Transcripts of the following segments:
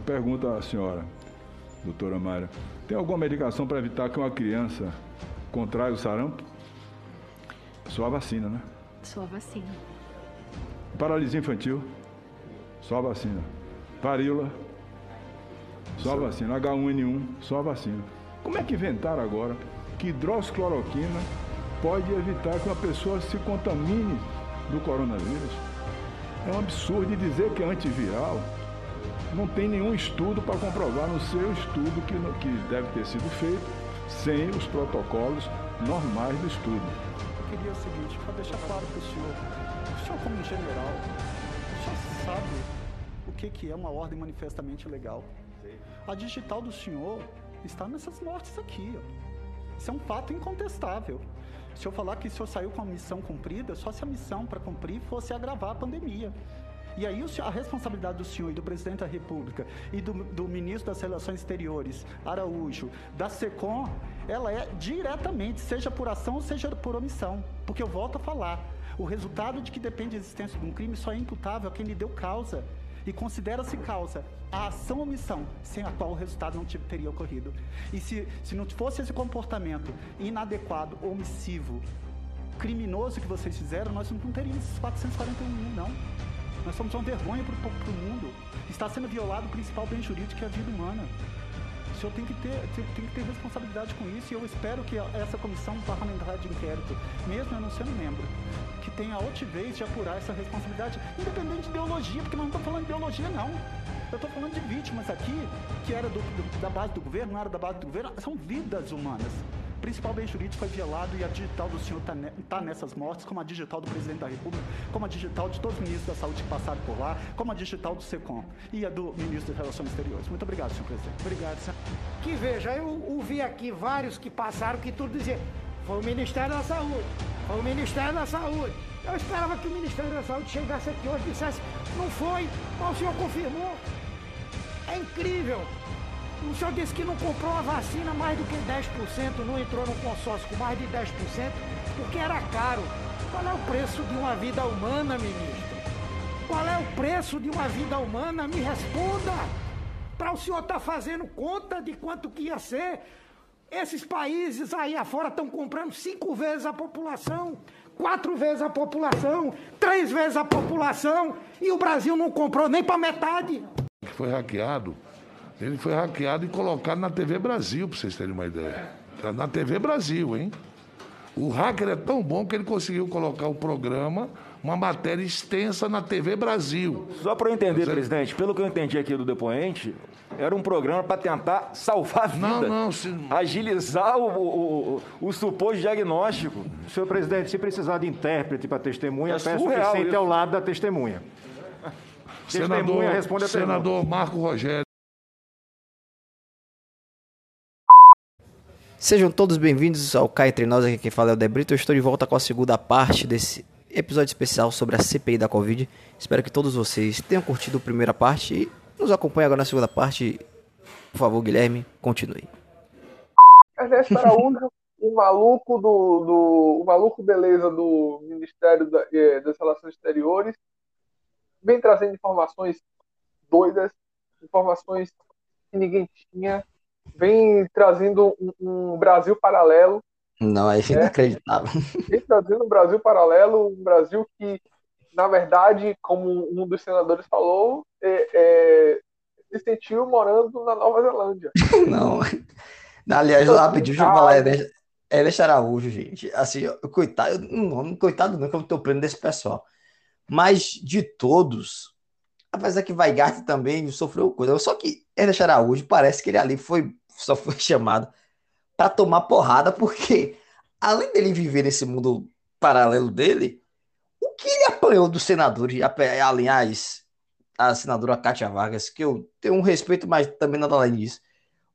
Eu pergunto à senhora, doutora Mayra, tem alguma medicação para evitar que uma criança contraia o sarampo? Só a vacina, né? Só a vacina. Paralisia infantil? Só a vacina. Varíola? Só a vacina. H1N1? Só a vacina. Como é que inventaram agora que hidroxicloroquina pode evitar que uma pessoa se contamine do coronavírus? É um absurdo dizer que é antiviral. Não tem nenhum estudo para comprovar no seu estudo que, que deve ter sido feito sem os protocolos normais do estudo. Eu queria o seguinte, para deixar claro para o senhor, o senhor como general, o senhor sabe o que, que é uma ordem manifestamente legal. A digital do senhor está nessas mortes aqui. Ó. Isso é um fato incontestável. Se eu falar que o senhor saiu com a missão cumprida, só se a missão para cumprir fosse agravar a pandemia. E aí a responsabilidade do senhor e do presidente da República e do, do, ministro das Relações Exteriores, Araújo, da SECOM, ela é diretamente, seja por ação ou seja por omissão. Porque eu volto a falar, o resultado de que depende a existência de um crime só é imputável a quem lhe deu causa e considera-se causa a ação ou omissão sem a qual o resultado não teria ocorrido. E se, se não fosse esse comportamento inadequado, omissivo, criminoso que vocês fizeram, nós não teríamos esses 441 mil, não. Nós somos uma vergonha para o mundo. Está sendo violado o principal bem jurídico que é a vida humana. O senhor tem que, ter, tem, que ter responsabilidade com isso e eu espero que essa comissão parlamentar de inquérito, mesmo eu não sendo membro, que tenha a altivez de apurar essa responsabilidade, independente de ideologia, porque nós não estamos falando de ideologia, não. Eu estou falando de vítimas aqui, que era do, do, da base do governo, não era da base do governo, são vidas humanas. Principal bem jurídico foi violado e a digital do senhor está ne tá nessas mortes, como a digital do presidente da República, como a digital de todos os ministros da saúde que passaram por lá, como a digital do SECOM e a do ministro das Relações Exteriores. Muito obrigado, senhor presidente. Obrigado, senhor. Que veja, eu ouvi aqui vários que passaram que tudo dizia foi o Ministério da Saúde, foi o Ministério da Saúde. Eu esperava que o Ministério da Saúde chegasse aqui hoje e dissesse, não foi, mas o senhor confirmou. É incrível. O senhor disse que não comprou a vacina mais do que 10%, não entrou no consórcio com mais de 10%, porque era caro. Qual é o preço de uma vida humana, ministro? Qual é o preço de uma vida humana? Me responda! Para o senhor estar tá fazendo conta de quanto que ia ser. Esses países aí afora estão comprando cinco vezes a população, quatro vezes a população, três vezes a população, e o Brasil não comprou nem para metade. Foi hackeado ele foi hackeado e colocado na TV Brasil, para vocês terem uma ideia. Tá na TV Brasil, hein? O hacker é tão bom que ele conseguiu colocar o programa, uma matéria extensa na TV Brasil. Só para eu entender, Você... presidente, pelo que eu entendi aqui do depoente, era um programa para tentar salvar a vida. Não, não. Se... Agilizar o, o, o, o, suposto diagnóstico. Senhor presidente, se precisar de intérprete para testemunha, é peço que sente isso. ao lado da testemunha. Senador, testemunha responde a Senador Marco Rogério. Sejam todos bem-vindos ao Cá Entre Nós, aqui quem fala é o Debrito. Eu estou de volta com a segunda parte desse episódio especial sobre a CPI da Covid. Espero que todos vocês tenham curtido a primeira parte e nos acompanhem agora na segunda parte. Por favor, Guilherme, continue. Ernesto Araújo, o maluco do, do o maluco beleza do Ministério da, eh, das Relações Exteriores, vem trazendo informações doidas, informações que ninguém tinha, vem trazendo um, um Brasil paralelo. Não, é inacreditável. Vem trazendo um Brasil paralelo, um Brasil que, na verdade, como um dos senadores falou, é, é, se sentiu morando na Nova Zelândia. Não. Aliás, lá pediu deixa eu falar, deixar Araújo, gente. Assim, coitado, não, coitado não, que eu tô pleno desse pessoal. Mas de todos, apesar que Weigart também sofreu coisa. Só que Ernest Araújo parece que ele ali foi só foi chamado para tomar porrada, porque além dele viver nesse mundo paralelo dele, o que ele apanhou dos senadores, aliás, a senadora Cátia Vargas, que eu tenho um respeito, mas também nada além disso.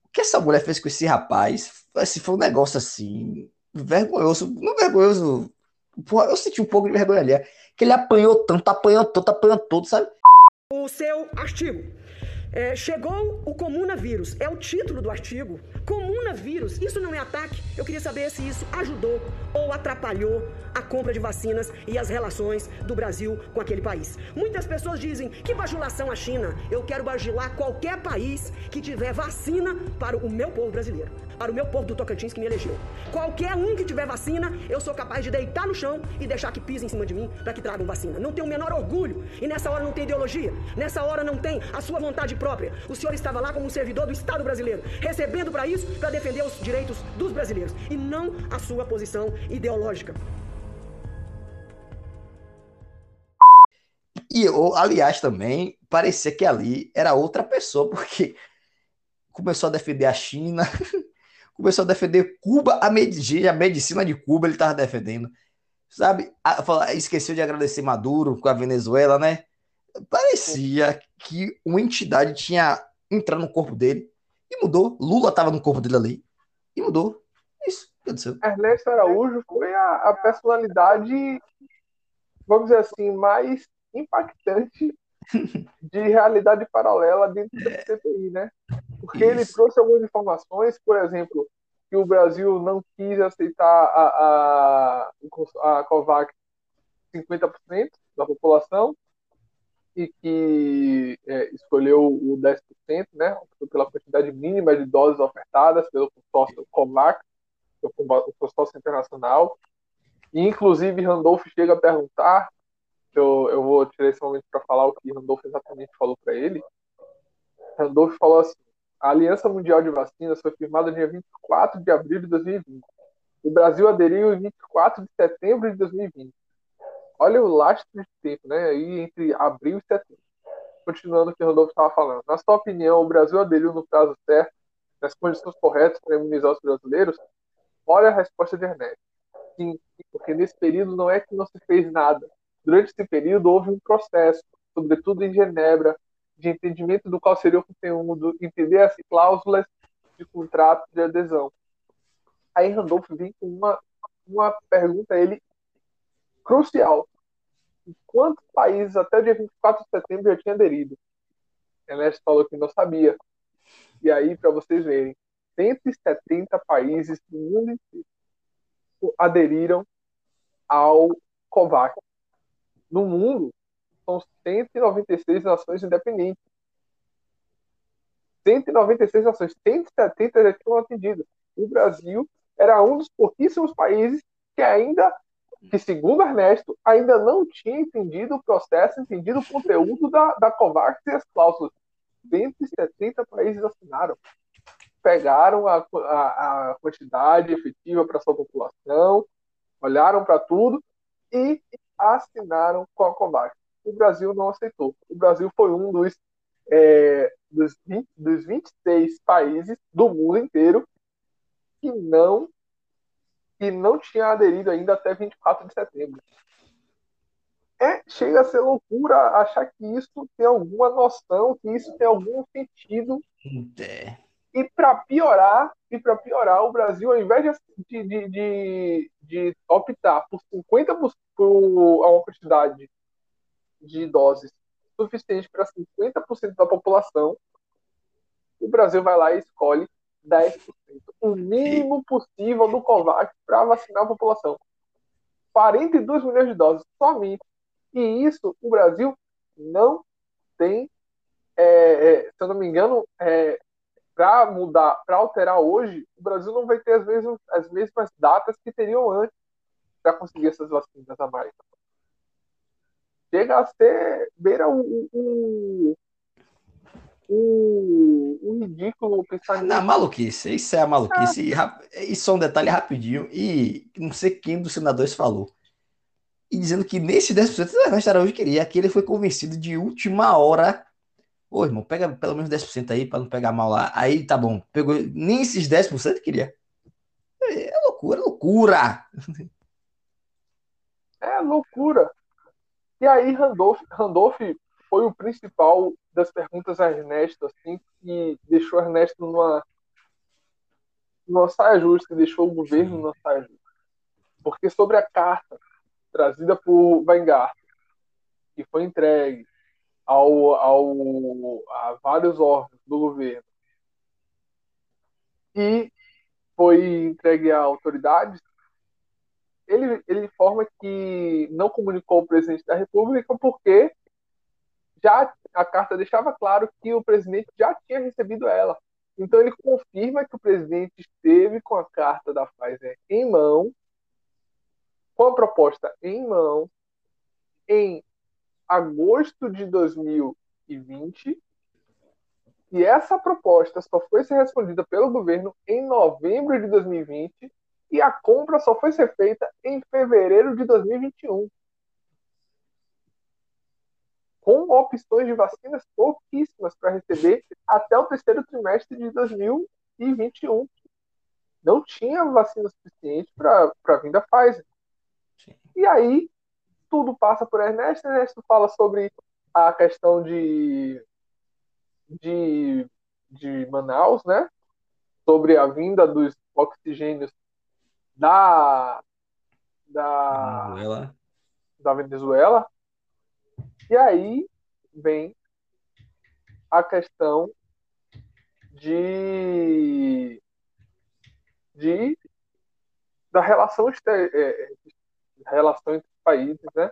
O que essa mulher fez com esse rapaz, assim, foi um negócio assim, vergonhoso, não vergonhoso, porra, eu senti um pouco de vergonha ali, que ele apanhou tanto, apanhou tanto, apanhou todo, sabe? O seu artigo É, chegou o comunavírus, é o título do artigo. Comunavírus, isso não é ataque? Eu queria saber se isso ajudou ou atrapalhou a compra de vacinas e as relações do Brasil com aquele país. Muitas pessoas dizem que bajulação a China. Eu quero bajular qualquer país que tiver vacina para o meu povo brasileiro para o meu povo do Tocantins que me elegeu. Qualquer um que tiver vacina, eu sou capaz de deitar no chão e deixar que pise em cima de mim para que tragam vacina. Não tenho o menor orgulho. E nessa hora não tem ideologia. Nessa hora não tem a sua vontade própria. O senhor estava lá como um servidor do Estado brasileiro, recebendo para isso, para defender os direitos dos brasileiros e não a sua posição ideológica. E, aliás, também parecia que ali era outra pessoa, porque começou a defender a China, começou a defender Cuba, a, medicina, a medicina de Cuba ele estava defendendo. Sabe? Esqueceu de agradecer Maduro com a Venezuela, né? Parecia que uma entidade tinha entrado no corpo dele e mudou. Lula estava no corpo dele ali e mudou. Isso, aconteceu. Ernesto Araújo foi a, a personalidade, vamos dizer assim, mais impactante de realidade paralela dentro da CPI, né? Porque Isso. ele trouxe algumas informações, por exemplo, que o Brasil não quis aceitar a, a, a COVAX 50% da população e que é, escolheu o 10%, né, pela quantidade mínima de doses ofertadas pelo consórcio COVAX, o consórcio internacional. E, inclusive, Randolph chega a perguntar, eu, eu vou tirar esse momento para falar o que Randolph exatamente falou para ele. Randolph falou assim, a Aliança Mundial de Vacinas foi firmada dia 24 de abril de 2020. O Brasil aderiu em 24 de setembro de 2020. Olha o lastro de tempo, né? Aí entre abril e setembro. Continuando o que o Rodolfo estava falando. Na sua opinião, o Brasil aderiu no prazo certo, nas condições corretas para imunizar os brasileiros? Olha a resposta de Ernesto. Sim, porque nesse período não é que não se fez nada. Durante esse período houve um processo, sobretudo em Genebra, de entendimento do qual seria o conteúdo, entender as cláusulas de contrato de adesão. Aí Randolph vem com uma, uma pergunta a ele crucial. Quantos países até o dia 24 de setembro já tinha aderido? Ernesto falou que não sabia. E aí, para vocês verem, 170 países do mundo inteiro aderiram ao COVAX. No mundo, são 196 nações independentes. 196 nações, 170 já tinham atendido. O Brasil era um dos pouquíssimos países que ainda, que segundo Ernesto, ainda não tinha entendido o processo, entendido o conteúdo da, da COVAX e as cláusulas. 170 países assinaram. Pegaram a, a, a quantidade efetiva para sua população, olharam para tudo e assinaram com a COVAX o Brasil não aceitou. O Brasil foi um dos, é, dos, 20, dos 26 países do mundo inteiro que não, que não tinha aderido ainda até 24 de setembro. É, chega a ser loucura achar que isso tem alguma noção, que isso tem algum sentido. É. E para piorar, e para piorar, o Brasil, ao invés de, de, de, de optar por 50% por uma quantidade de doses suficiente para 50% da população, o Brasil vai lá e escolhe 10%, o mínimo possível do COVAX para vacinar a população. 42 milhões de doses somente. E isso o Brasil não tem, é, é, se eu não me engano, é, para mudar, para alterar hoje, o Brasil não vai ter as mesmas, as mesmas datas que teriam antes para conseguir essas vacinas a mais chega a ser beira o, o, o, o ridículo pensar nisso. Não, maluquice, isso é a maluquice. É. E, isso é um detalhe rapidinho. E não sei quem dos senadores falou. E dizendo que nesse 10% Ernesto Araújo queria, que ele foi convencido de última hora. Ô, irmão, pega pelo menos 10% aí para não pegar mal lá. Aí tá bom. Pegou nem esses 10% queria. É loucura, loucura. É loucura. E aí Randolph, Randolph foi o principal das perguntas a Ernesto, assim, que deixou Ernesto numa, numa saia justa, deixou o governo numa saia justa. Porque sobre a carta trazida por Weingarten, que foi entregue ao, ao, a vários órgãos do governo e foi entregue a autoridades, ele, ele informa que não comunicou ao presidente da República porque já a carta deixava claro que o presidente já tinha recebido ela. Então ele confirma que o presidente esteve com a carta da Pfizer em mão, com a proposta em mão, em agosto de 2020, e essa proposta só foi ser respondida pelo governo em novembro de 2020 e a compra só foi ser feita em fevereiro de 2021. Com opções de vacinas pouquíssimas para receber até o terceiro trimestre de 2021. Não tinha vacina suficiente para vir da Pfizer. E aí, tudo passa por Ernesto. Ernesto fala sobre a questão de, de, de Manaus, né? Sobre a vinda dos oxigênios da, da Venezuela. da Venezuela. E aí vem a questão de, de da relação, é, relação entre os países, né?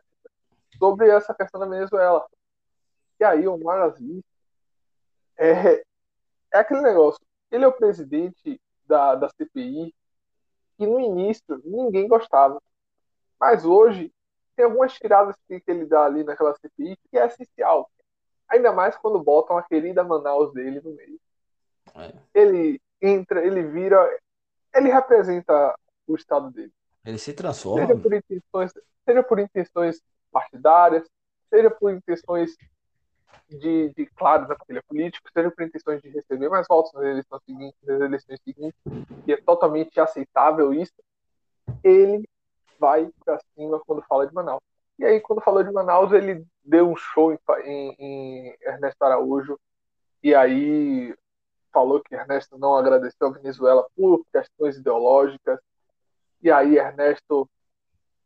Sobre essa questão da Venezuela. E aí o Marazi é, é aquele negócio. Ele é o presidente da, da CPI que no início ninguém gostava. Mas hoje tem algumas tiradas que, ele dá ali naquela CPI que é essencial. Ainda mais quando botam a querida Manaus dele no meio. É. Ele entra, ele vira, ele representa o estado dele. Ele se transforma. Seja por intenções, seja por intenções partidárias, seja por intenções de, de claro, da família política, seja por intenções de receber mais votos nas eleições seguintes, nas eleições seguintes, e é totalmente aceitável isso, ele vai para cima quando fala de Manaus. E aí, quando falou de Manaus, ele deu um show em, em, em Ernesto Araújo, e aí falou que Ernesto não agradeceu a Venezuela por questões ideológicas, e aí Ernesto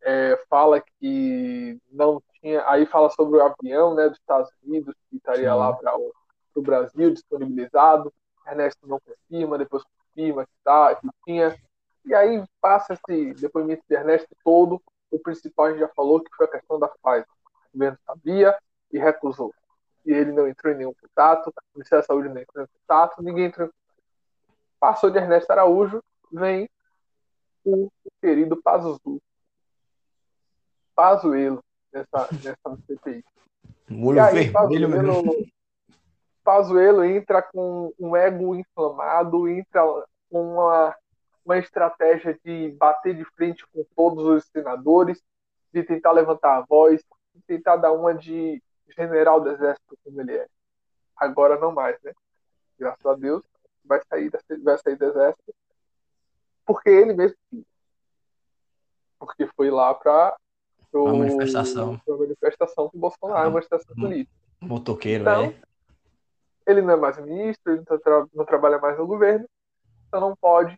é, fala que não tinha. Aí fala sobre o avião né, dos Estados Unidos que estaria lá para o Brasil disponibilizado. Ernesto não confirma, depois confirma que, tá, que tinha. E aí passa esse depoimento de Ernesto todo. O principal a gente já falou que foi a questão da Pfizer. O governo sabia e recusou. E ele não entrou em nenhum contato, o Ministério da Saúde não entrou em contato, ninguém entrou em contato. Passou de Ernesto Araújo, vem o querido Pazuzu. Pazuelo nessa, nessa CPI. Molho aí, vermelho Pazuelo, mesmo. Pazuelo entra com um ego inflamado, entra com uma, uma estratégia de bater de frente com todos os senadores, de tentar levantar a voz, de tentar dar uma de general do exército como ele é. Agora não mais, né? Graças a Deus, vai sair, vai sair do exército, porque ele mesmo porque foi lá para a manifestação. Pra manifestação com o Bolsonaro, ah, manifestação política. Motoqueiro, então, é. Ele não é mais ministro, ele não, tra não trabalha mais no governo, então não pode,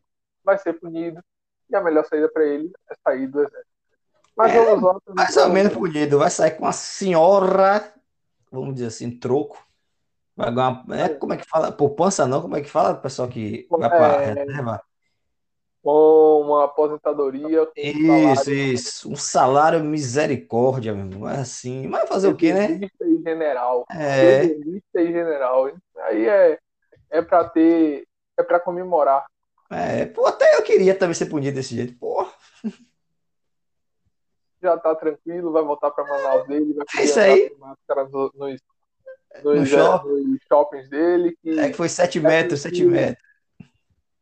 vai ser punido, e a melhor saída para ele é sair do exército. Mas é, vamos lá. Mais ou menos punido, vai sair com a senhora, vamos dizer assim, troco. Vai ganhar, é, como é que fala? Poupança não? Como é que fala, pessoal que vai para é, reserva? com uma aposentadoria. Com isso, isso. Um salário misericórdia, meu irmão. É assim. Mas fazer o quê, né? e general. É. e general. Aí é, é para ter. É para comemorar. É, pô, até eu queria também ser punido desse jeito. Porra. Já tá tranquilo, vai voltar para Manaus dele, vai é isso aí. Nos, nos, no é, nos shoppings dele. Que é que foi 7 metros, 7 metros.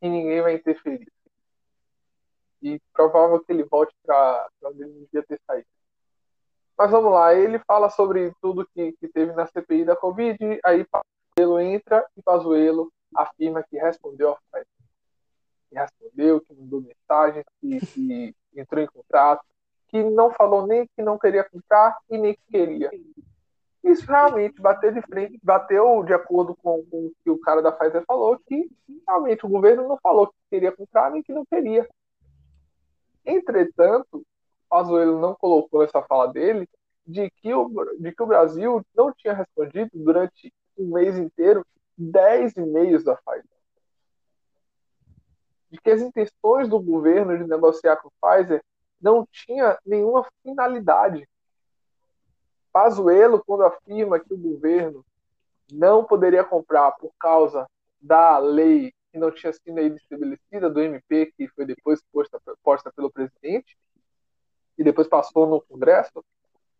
E ninguém vai interferir e provável que ele volte para onde ele devia ter saído. Mas vamos lá, ele fala sobre tudo que, que teve na CPI da Covid, aí Pazuello entra e Pazuello afirma que respondeu a Pfizer. Que respondeu, que mandou mensagem, que, que entrou em contato, que não falou nem que não queria comprar e nem que queria. Isso realmente bateu de frente, bateu de acordo com, com o que o cara da Pfizer falou, que realmente o governo não falou que queria comprar nem que não queria. Entretanto, Pazuello não colocou essa fala dele de que, o, de que o Brasil não tinha respondido durante um mês inteiro 10 e-mails da Pfizer. De que as intenções do governo de negociar com a Pfizer não tinha nenhuma finalidade. Pazuello, quando afirma que o governo não poderia comprar por causa da lei que não tinha sido estabelecida, do MP, que foi depois posta, posta pelo presidente, e depois passou no Congresso,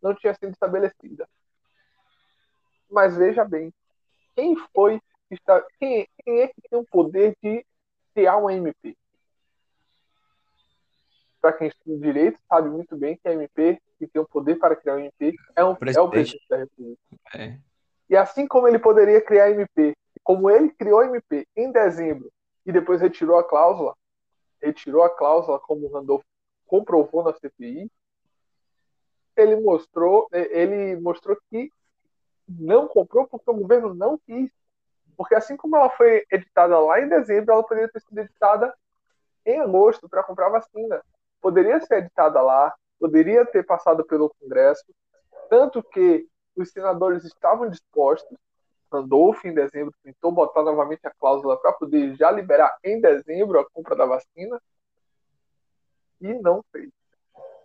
não tinha sido estabelecida. Mas veja bem, quem foi quem, quem é que tem o poder de criar uma MP? Para quem estuda direito, sabe muito bem que a MP, que tem o poder para criar uma MP, é, um, é o presidente da República. É. E assim como ele poderia criar MP, como ele criou MP em dezembro e depois retirou a cláusula, retirou a cláusula, como o Randolph comprovou na CPI, ele mostrou, ele mostrou que não comprou porque o governo não quis. Porque assim como ela foi editada lá em dezembro, ela poderia ter sido editada em agosto para comprar vacina. Poderia ser editada lá, poderia ter passado pelo Congresso, tanto que os senadores estavam dispostos. Randolph, em dezembro, tentou botar novamente a cláusula para poder já liberar em dezembro a compra da vacina e não fez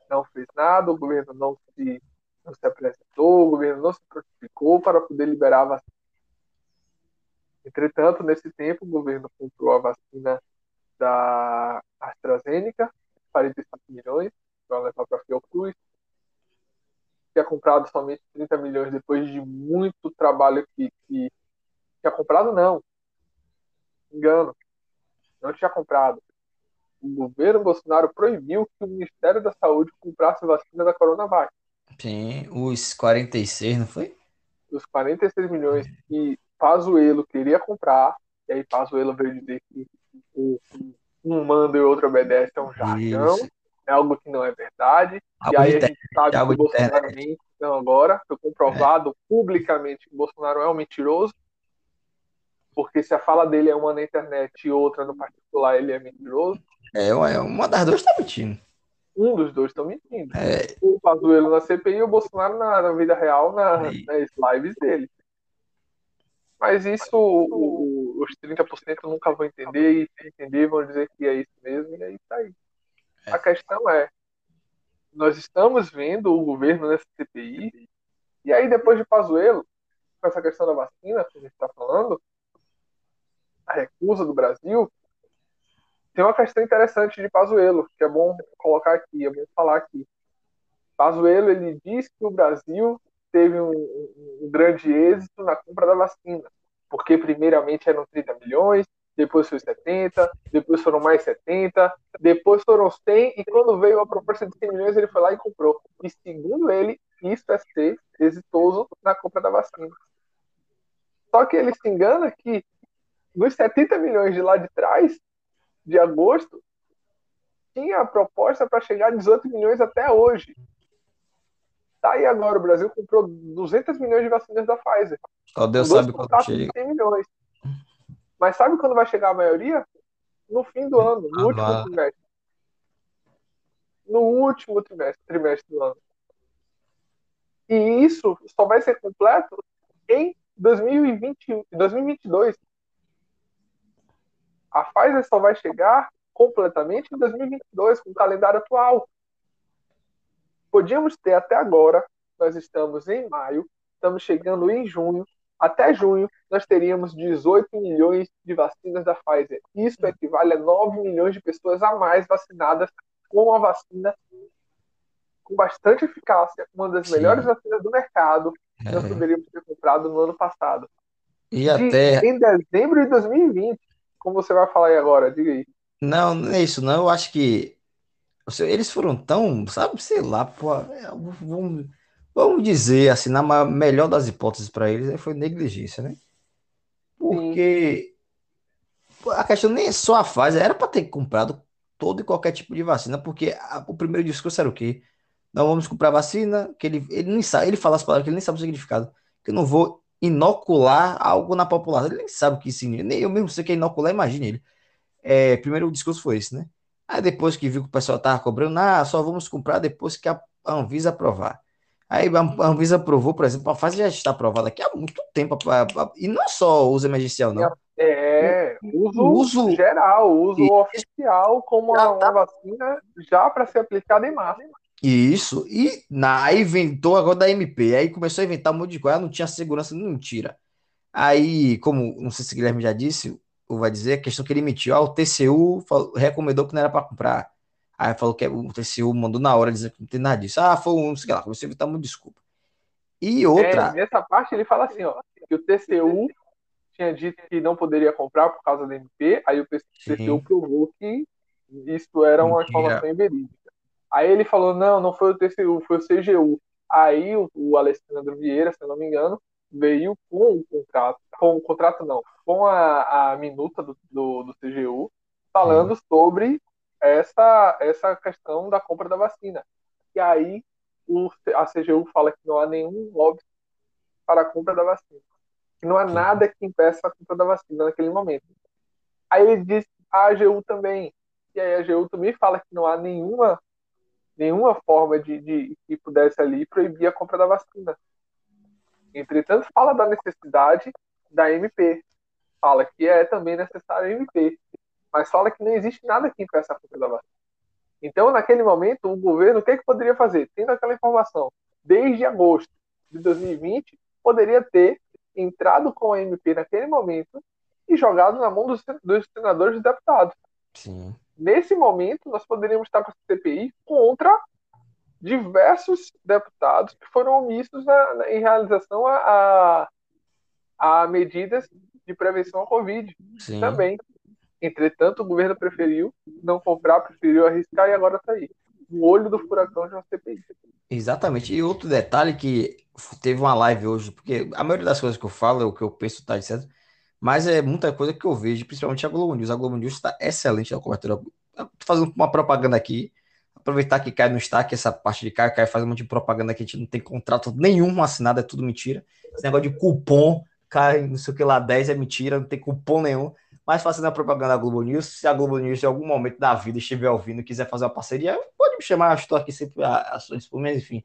não fez nada, o governo não se, não se apresentou, o governo não se prontificou para poder liberar a vacina. Entretanto, nesse tempo, o governo comprou a vacina da AstraZeneca, 45 milhões, para levar para a Fiocruz. Tinha comprado somente 30 milhões depois de muito trabalho que, que tinha comprado, não. Engano. Não tinha comprado o governo Bolsonaro proibiu que o Ministério da Saúde comprasse vacina da Coronavac. Sim, os 46, não foi? Os 46 milhões que Pazuello queria comprar, e aí Pazuello veio dizer que um manda e o outro obedece é um jargão, Isso. é algo que não é verdade. Algo e aí a gente sabe que o Bolsonaro mente então agora, foi comprovado é. publicamente que o Bolsonaro é um mentiroso, porque se a fala dele é uma na internet e outra no particular, ele é mentiroso. É, uma das duas tá mentindo. Um dos dois estão mentindo. É... O Pazuello na CPI e o Bolsonaro na, na vida real, na, nas lives dele. Mas isso o, os 30% nunca vão entender, e se entender vão dizer que é isso mesmo, e aí tá aí. É. A questão é, nós estamos vendo o governo nessa CPI, e aí depois de Pazuello, com essa questão da vacina que a gente está falando, a recusa do Brasil, tem uma questão interessante de Pazuello, que é bom colocar aqui, é bom falar aqui. Pazuello, ele diz que o Brasil teve um, um, grande êxito na compra da vacina, porque primeiramente eram 30 milhões, depois foi 70, depois foram mais 70, depois foram 100, e quando veio a proposta de 100 milhões, ele foi lá e comprou. E segundo ele, isso é ser exitoso na compra da vacina. Só que ele se engana que nos 70 milhões de lá de trás, de agosto, tinha a proposta para chegar a 18 milhões até hoje. Tá aí agora, o Brasil comprou 200 milhões de vacinas da Pfizer. Só Deus sabe quando chega. 100 milhões. Mas sabe quando vai chegar a maioria? No fim do ano, no ah, último lá. trimestre. No último trimestre, trimestre do ano. E isso só vai ser completo em 2020, 2022. A Pfizer só vai chegar completamente em 2022, com o calendário atual. Podíamos ter até agora, nós estamos em maio, estamos chegando em junho, até junho nós teríamos 18 milhões de vacinas da Pfizer. Isso equivale a 9 milhões de pessoas a mais vacinadas com a vacina com bastante eficácia, uma das Sim. melhores vacinas do mercado, que nós é. poderíamos ter comprado no ano passado. E de, até em dezembro de 2020. Como você vai falar aí agora? Diga aí. Não, não é isso, não. Eu acho que eles foram tão, sabe, sei lá, pô, é, vamos, vamos dizer assim, na melhor das hipóteses para eles, né, foi negligência, né? Porque Sim. a questão nem é só a fase, era para ter comprado todo e qualquer tipo de vacina, porque a, o primeiro discurso era o quê? Não vamos comprar vacina, que ele, ele nem sabe, ele fala as palavras que ele nem sabe o significado, que eu não vou inocular algo na população. Ele nem sabe o que significa. Nem eu mesmo sei que é inocular, imagine ele. É, primeiro o discurso foi esse, né? Aí depois que viu que o pessoal tava cobrando, ah, só vamos comprar depois que a Anvisa aprovar. Aí a Anvisa aprovou, por exemplo, a fase já está aprovada aqui há muito tempo. E não é só uso emergencial, não. É, uso, uso geral, uso e... oficial como uma, tá... vacina já para ser aplicada em massa. Isso, e na, aí inventou agora da MP, aí começou a inventar um monte de coisa, não tinha segurança, não tira. Aí, como não sei se o Guilherme já disse, vai dizer, a questão que ele emitiu, ah, o TCU falou, recomendou que não era para comprar. Aí falou que o TCU mandou na hora dizer que não tem nada disso. Ah, foi um, sei lá, você evitar uma desculpa. E outra. É, nessa parte ele fala assim, ó, que o TCU tinha dito que não poderia comprar por causa da MP, aí o TCU Sim. provou que isso era uma informação verídica. Aí ele falou: não, não foi o TCU, foi o CGU. Aí o, o Alessandro Vieira, se eu não me engano, veio com o contrato, com o contrato não, com a, a minuta do, do, do CGU, falando uhum. sobre essa, essa questão da compra da vacina. E aí o, a CGU fala que não há nenhum lobby para a compra da vacina. Que não há nada que impeça a compra da vacina naquele momento. Aí ele diz a AGU também. E aí a AGU também fala que não há nenhuma nenhuma forma de, de que pudesse ali proibir a compra da vacina. Entretanto, fala da necessidade da MP, fala que é também necessário a MP, mas fala que não existe nada que impeça a compra da vacina. Então, naquele momento, o governo, o que, é que poderia fazer? Tendo aquela informação, desde agosto de 2020, poderia ter entrado com a MP naquele momento e jogado na mão dos, dos senadores e deputados. Sim nesse momento, nós poderíamos estar com a CPI contra diversos deputados que foram omissos na, na, em realização a, a, a, medidas de prevenção à Covid Sim. também. Entretanto, o governo preferiu não comprar, preferiu arriscar e agora está aí. O olho do furacão de uma CPI. Exatamente. E outro detalhe que teve uma live hoje, porque a maioria das coisas que eu falo é o que eu penso, tá certo? Mas é muita coisa que eu vejo, principalmente a Globo News. A Globo News está excelente na cobertura. Estou fazendo uma propaganda aqui. Aproveitar que cai no destaque essa parte de cai, cai faz um monte de propaganda que a gente não tem contrato nenhum assinado, é tudo mentira. Esse negócio de cupom, cai, não sei o que lá, 10 é mentira, não tem cupom nenhum. Mas fazendo a propaganda da Globo News, se a Globo News em algum momento da vida estiver ouvindo e quiser fazer uma parceria, pode me chamar, estou aqui sempre a, sua disponibilidade, enfim.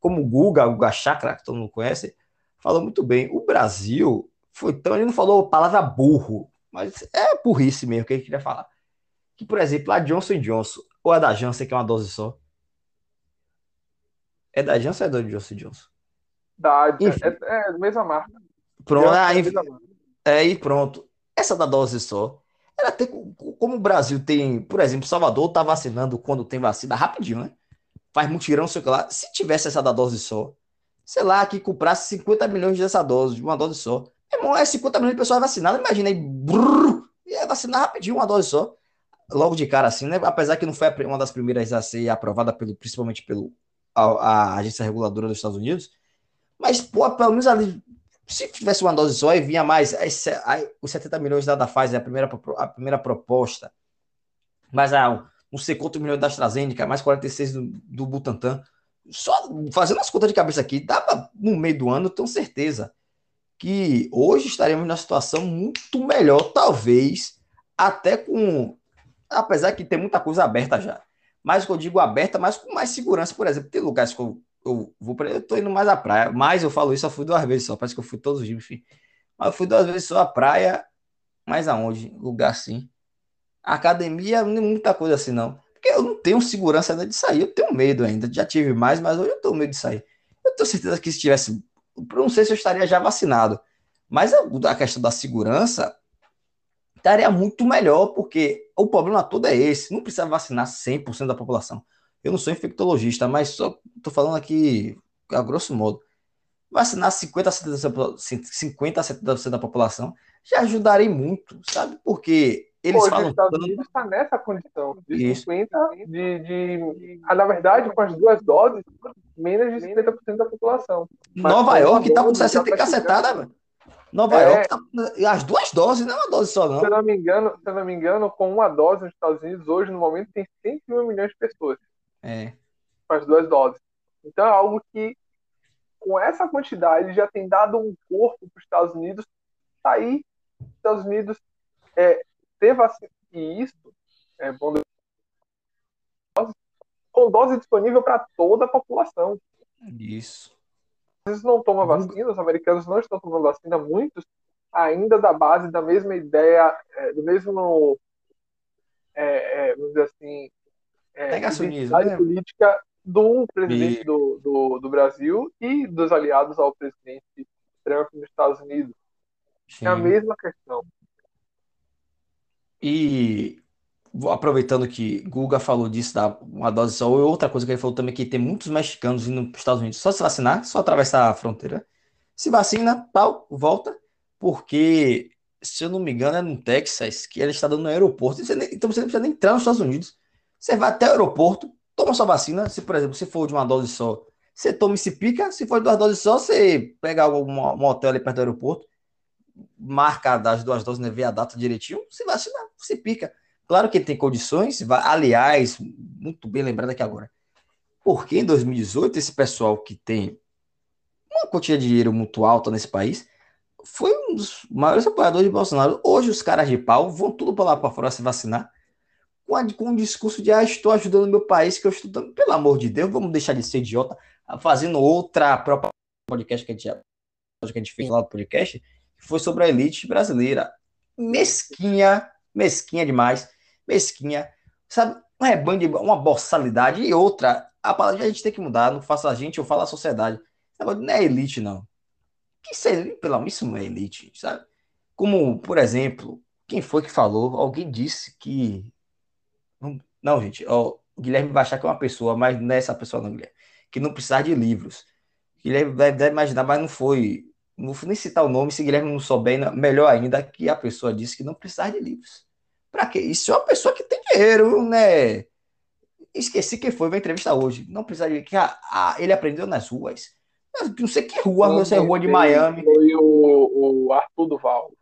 Como o Guga, o Guga Chakra, que todo mundo conhece, falou muito bem. O Brasil foi tão. Ele não falou a palavra burro, mas é burrice mesmo que ele queria falar. Que, por exemplo, a Johnson Johnson, ou a da Janssen, que é uma dose só. É da Janssen ou é da Johnson Johnson? Da, enfim. é, é a mesma marca. Pronto, aí, é, e pronto. Essa da dose só. Ela tem, como o Brasil tem, por exemplo, Salvador tá vacinando quando tem vacina rapidinho, né? Faz mutirão, sei lá. Se tivesse essa da dose só, sei lá, que comprasse 50 milhões dessa dose, de uma dose só. Irmão, é 50 milhões de pessoas vacinadas. Imagina aí, brrr, ia vacinar rapidinho, uma dose só. Logo de cara, assim, né? Apesar que não foi uma das primeiras a ser aprovada, pelo, principalmente pelo a, a agência reguladora dos Estados Unidos. Mas, pô, pelo menos ali, se tivesse uma dose só e vinha mais, aí, aí, os 70 milhões da, da a primeira, a primeira proposta, mais ah, uns 50 milhões da AstraZeneca, mais 46 do, do Butantan. Só fazendo as contas de cabeça aqui, pra, no meio do ano, tenho certeza que hoje estaremos na situação muito melhor, talvez, até com. Apesar que tem muita coisa aberta já. Mas que eu digo aberta, mas com mais segurança, por exemplo. Tem lugares que eu, eu vou para. Eu tô indo mais à praia. Mas eu falo isso, eu fui duas vezes só. Parece que eu fui todos os dias, enfim. Mas eu fui duas vezes só à praia. Mas aonde? Lugar assim. Academia, não muita coisa assim, não. Porque eu não tenho segurança ainda de sair. Eu tenho medo ainda. Já tive mais, mas hoje eu tenho medo de sair. Eu tenho certeza que se tivesse não sei se eu estaria já vacinado, mas a questão da segurança estaria muito melhor, porque o problema todo é esse, não precisa vacinar 100% da população. Eu não sou infectologista, mas só estou falando aqui a grosso modo. Vacinar 50 a 70%, 50 a 70% da população já ajudaria muito, sabe? Porque eles Pô, falam. Os Estados Unidos está nessa condição de Isso. 50, de, de. Ah, na verdade, com as duas doses, menos de 50% da população. Mas Nova York está com 60 e cacetada, velho. Nova é, York tá as duas doses, não é uma dose só, não. Se eu não me engano, se não me engano, com uma dose nos Estados Unidos, hoje, no momento, tem 101 milhões de pessoas. É. Com as duas doses. Então é algo que, com essa quantidade, já tem dado um corpo para os Estados Unidos sair. Os Estados Unidos é, ter vacina. E isso é bom com dose disponível para toda a população. Isso. Eles não tomam vacina, os americanos não estão tomando vacina, muitos ainda da base da mesma ideia, é, do mesmo, é, é, vamos dizer assim, é, né? política do presidente do, do, do, Brasil e dos aliados ao presidente Trump nos Estados Unidos. Sim. É a mesma questão. E aproveitando que Guga falou disso, da uma dose só, e outra coisa que ele falou também, que tem muitos mexicanos indo para os Estados Unidos só se vacinar, só atravessar a fronteira. Se vacina, tal, volta, porque, se eu não me engano, é no Texas que ele está dando no aeroporto, então você não precisa nem entrar nos Estados Unidos. Você vai até o aeroporto, toma sua vacina, se, por exemplo, se for de uma dose só, você toma e se pica, se for de duas doses só, você pega algum um hotel ali perto do aeroporto, marca das duas doses, né, vê a data direitinho, se vacina, se pica. Claro que tem condições, aliás, muito bem lembrado aqui agora. Porque em 2018, esse pessoal que tem uma quantia de dinheiro muito alta nesse país foi um dos maiores apoiadores de Bolsonaro. Hoje, os caras de pau vão tudo para lá para fora se vacinar com, a, com um discurso de ah, estou ajudando meu país, que eu estou dando. Pelo amor de Deus, vamos deixar de ser idiota, fazendo outra própria podcast que a gente, que a gente fez lá no podcast, que foi sobre a elite brasileira. Mesquinha, mesquinha demais mesquinha, sabe? Um rebanho de uma borsalidade e outra. A palavra a gente tem que mudar, não faça a gente, eu falo a sociedade. Não é elite, não. Isso é, pelo menos isso não é elite, sabe? Como, por exemplo, quem foi que falou? Alguém disse que. Não, gente, ó, o Guilherme vai achar que é uma pessoa, mas não é essa pessoa, não, Guilherme. Que não precisar de livros. Guilherme deve, deve imaginar, mas não foi. Não vou nem citar o nome, se Guilherme não souber, melhor ainda que a pessoa disse que não precisar de livros. Para quê? Isso é uma pessoa que tem dinheiro, né? Esqueci quem foi, vai entrevistar hoje. Não precisaria que ah, ah, ele aprendeu nas ruas. Não sei que rua, não sei rua de Miami. Foi o, o Arthur Duval.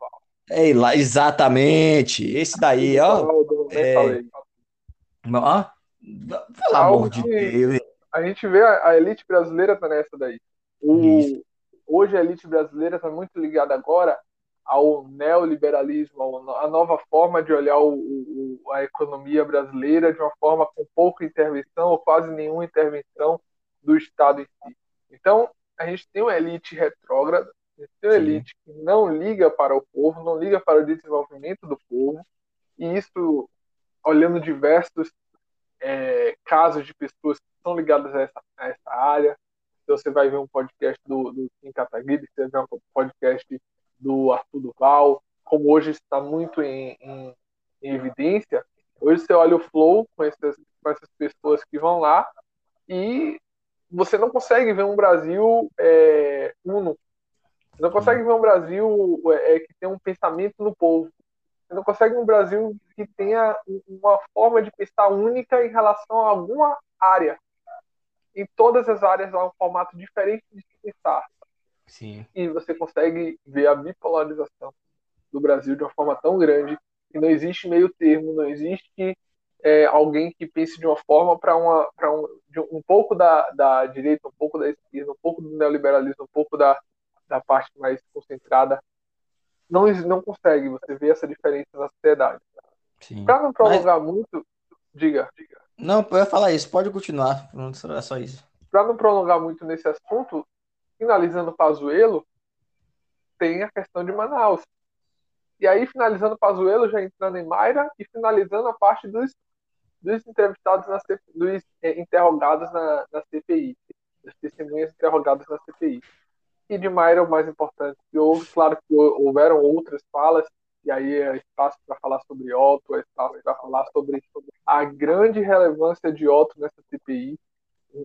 É lá, exatamente. Esse daí, ó. É... Ah, pelo amor de Deus. A gente vê a, a, elite brasileira tá nessa daí. O, hoje a elite brasileira tá muito ligada agora ao neoliberalismo, à nova forma de olhar o, o, a economia brasileira de uma forma com pouca intervenção ou quase nenhuma intervenção do Estado em si. Então, a gente tem uma elite retrógrada, a gente tem uma Sim. elite que não liga para o povo, não liga para o desenvolvimento do povo, e isso, olhando diversos é, casos de pessoas que estão ligadas a essa, a essa área, então, você vai ver um podcast do, do Kim Kataguiri, você vai ver um podcast do Arthur Duval, como hoje está muito em, em, em evidência, hoje você olha o Flow com essas, com essas pessoas que vão lá e você não consegue ver um Brasil é, uno. Você não consegue ver um Brasil é, que tem um pensamento no povo. Você não consegue um Brasil que tenha uma forma de pensar única em relação a alguma área. Em todas as áreas há um formato diferente de se pensar. Sim. E você consegue ver a bipolarização do Brasil de uma forma tão grande que não existe meio termo, não existe é, alguém que pense de uma forma para uma, um, um pouco da, da direita, um pouco da esquerda, um pouco do neoliberalismo, um pouco da, da parte mais concentrada. Não, não consegue, você vê essa diferença na sociedade. Para não prolongar Mas... muito, diga, diga. Não, eu ia falar isso, pode continuar, não é só isso. Para não prolongar muito nesse assunto, finalizando Pazuello, tem a questão de Manaus. E aí, finalizando Pazuello, já entrando em Mayra e finalizando a parte dos, dos entrevistados, na, dos é, interrogados na, na CPI, das testemunhas interrogadas na CPI. E de Mayra, o mais importante que houve, claro que houveram outras falas, e aí é espaço para falar sobre Otto, é espaço para falar sobre, sobre a grande relevância de Otto nessa CPI,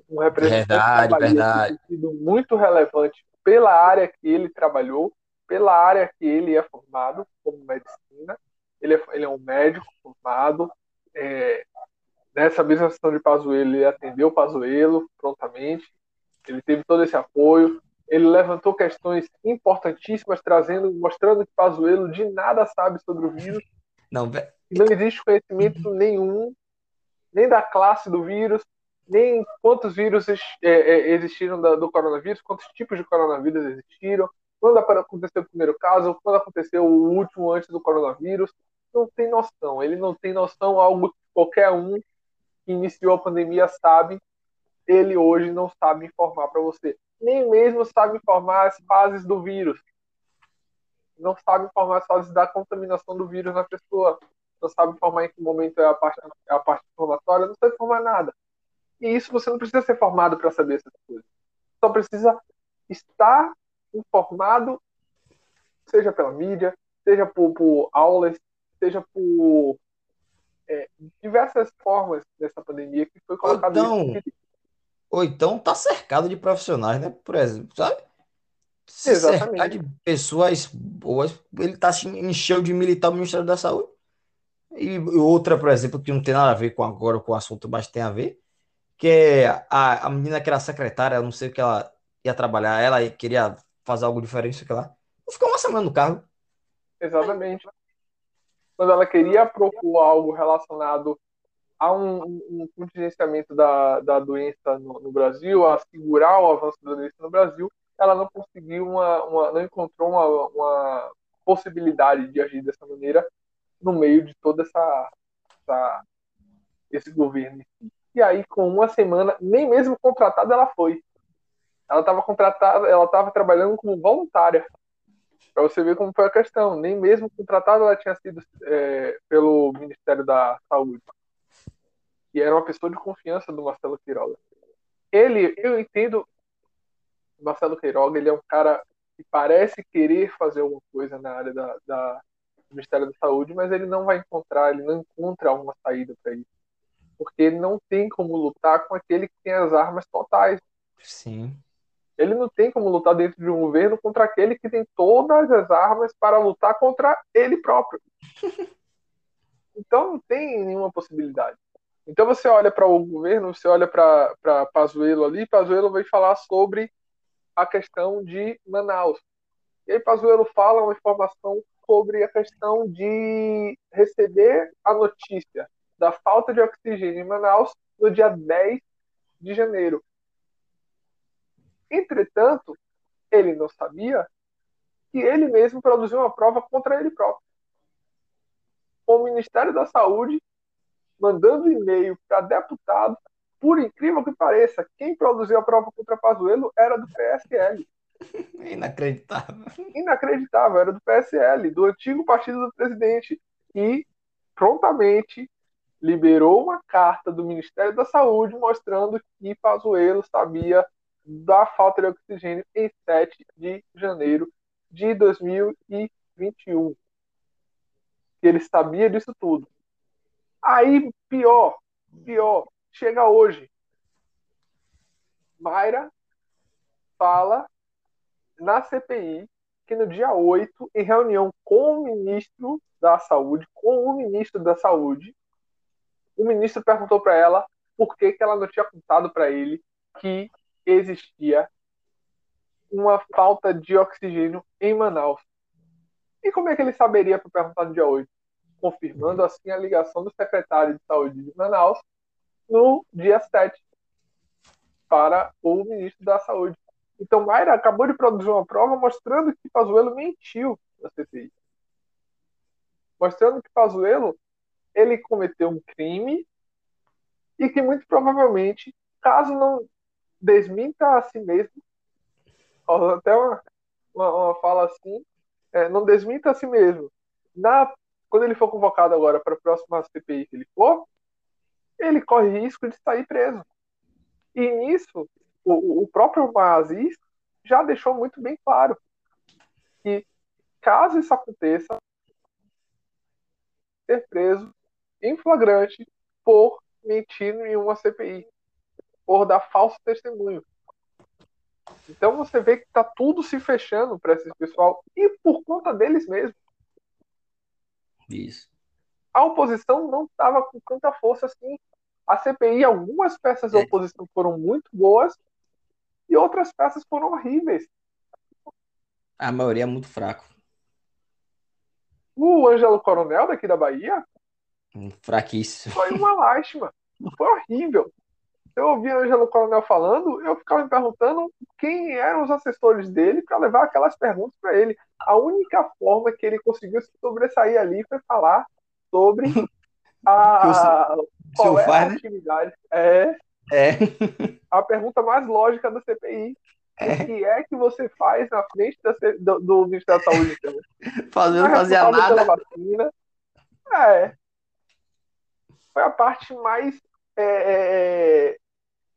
um representante verdade, verdade. sido muito relevante pela área que ele trabalhou, pela área que ele é formado, como medicina. Ele é, ele é um médico formado. É, nessa mesma sessão de Pazuello, ele atendeu Pazuello prontamente. Ele teve todo esse apoio. Ele levantou questões importantíssimas, trazendo, mostrando que Pazuello de nada sabe sobre o vírus. Não, não existe conhecimento nenhum, nem da classe do vírus, nem quantos vírus é, é, existiram do coronavírus, quantos tipos de coronavírus existiram, quando aconteceu o primeiro caso, quando aconteceu o último antes do coronavírus. Não tem noção. Ele não tem noção, algo que qualquer um que iniciou a pandemia sabe, ele hoje não sabe informar para você. Nem mesmo sabe informar as fases do vírus. Não sabe informar as fases da contaminação do vírus na pessoa. Não sabe informar em que momento é a parte, é a parte inflamatória. Não sabe informar nada. E isso você não precisa ser formado para saber essas coisas. Só precisa estar informado, seja pela mídia, seja por, por aulas, seja por é, diversas formas dessa pandemia que foi colocado. Então, ou então tá cercado de profissionais, né? Por exemplo, sabe? Se Exatamente. cercar de pessoas boas, ele tá se encheu de militar o Ministério da Saúde. E outra, por exemplo, que não tem nada a ver com agora com o assunto, mas tem a ver, que a, a menina que era secretária, eu não sei o que ela ia trabalhar, ela queria fazer algo diferente, sei lá. Ficou uma semana no cargo. Exatamente. Quando ela queria propor algo relacionado a um, um contingenciamento da, da doença no, no, Brasil, a segurar o avanço da doença no Brasil, ela não conseguiu uma, uma não encontrou uma, uma possibilidade de agir dessa maneira no meio de toda essa, essa esse governo. E aí, com uma semana, nem mesmo contratada ela foi. Ela estava contratada, ela estava trabalhando como voluntária. Para você ver como foi a questão. Nem mesmo contratada ela tinha sido é, pelo Ministério da Saúde. E era uma pessoa de confiança do Marcelo Queiroga. Ele, eu entendo, Marcelo Queiroga, ele é um cara que parece querer fazer alguma coisa na área da, da do Ministério da Saúde, mas ele não vai encontrar, ele não encontra uma saída para isso. Porque não tem como lutar com aquele que tem as armas totais. Sim. Ele não tem como lutar dentro de um governo contra aquele que tem todas as armas para lutar contra ele próprio. Então não tem nenhuma possibilidade. Então você olha para o governo, você olha para Pazuello ali, Pazuello vai falar sobre a questão de Manaus. E aí Pazuello fala uma informação sobre a questão de receber a notícia da falta de oxigênio em Manaus no dia 10 de janeiro. Entretanto, ele não sabia que ele mesmo produziu uma prova contra ele próprio. O Ministério da Saúde mandando e-mail para deputado, por incrível que pareça, quem produziu a prova contra Pazuello era do PSL. Inacreditável. Inacreditável, era do PSL, do antigo partido do presidente. E prontamente liberou uma carta do Ministério da Saúde mostrando que Pazuello sabia da falta de oxigênio em 7 de janeiro de 2021. Ele sabia disso tudo. Aí, pior, pior, chega hoje. Mayra fala na CPI que no dia 8, em reunião com o ministro da Saúde, com o ministro da Saúde, o ministro perguntou para ela por que, que ela não tinha contado para ele que existia uma falta de oxigênio em Manaus. E como é que ele saberia para perguntar no dia 8? confirmando assim a ligação do secretário de Saúde de Manaus no dia 7 para o ministro da Saúde. Então, Mayra acabou de produzir uma prova mostrando que Pazuello mentiu na CPI. Mostrando que Pazuello ele cometeu um crime e que muito provavelmente, caso não desminta a si mesmo, até uma, uma, uma fala assim, é, não desminta a si mesmo, na quando ele for convocado agora para a próxima CPI que ele for, ele corre risco de sair preso. E nisso, o, o próprio Aziz já deixou muito bem claro que, caso isso aconteça, ser preso em flagrante por mentir em uma CPI, por dar falso testemunho. Então você vê que está tudo se fechando para esse pessoal e por conta deles mesmos. Isso. A oposição não estava com tanta força assim. A CPI, algumas peças da é. oposição foram muito boas e outras peças foram horríveis. A maioria é muito fraco. O Ângelo Coronel, daqui da Bahia, fraquíssimo. Foi uma lástima. Foi horrível. Eu ouvia o Ângelo Coronel falando, eu ficava me perguntando quem eram os assessores dele para levar aquelas perguntas para ele. A única forma que ele conseguiu se sobressair ali foi falar sobre a, qual é a né? atividade. É, É. A pergunta mais lógica da CPI. É. O que é que você faz na frente da, do, do Ministério da Saúde? Então? Fazendo, fazia nada. Vacina. É. Foi a parte mais. É, é, é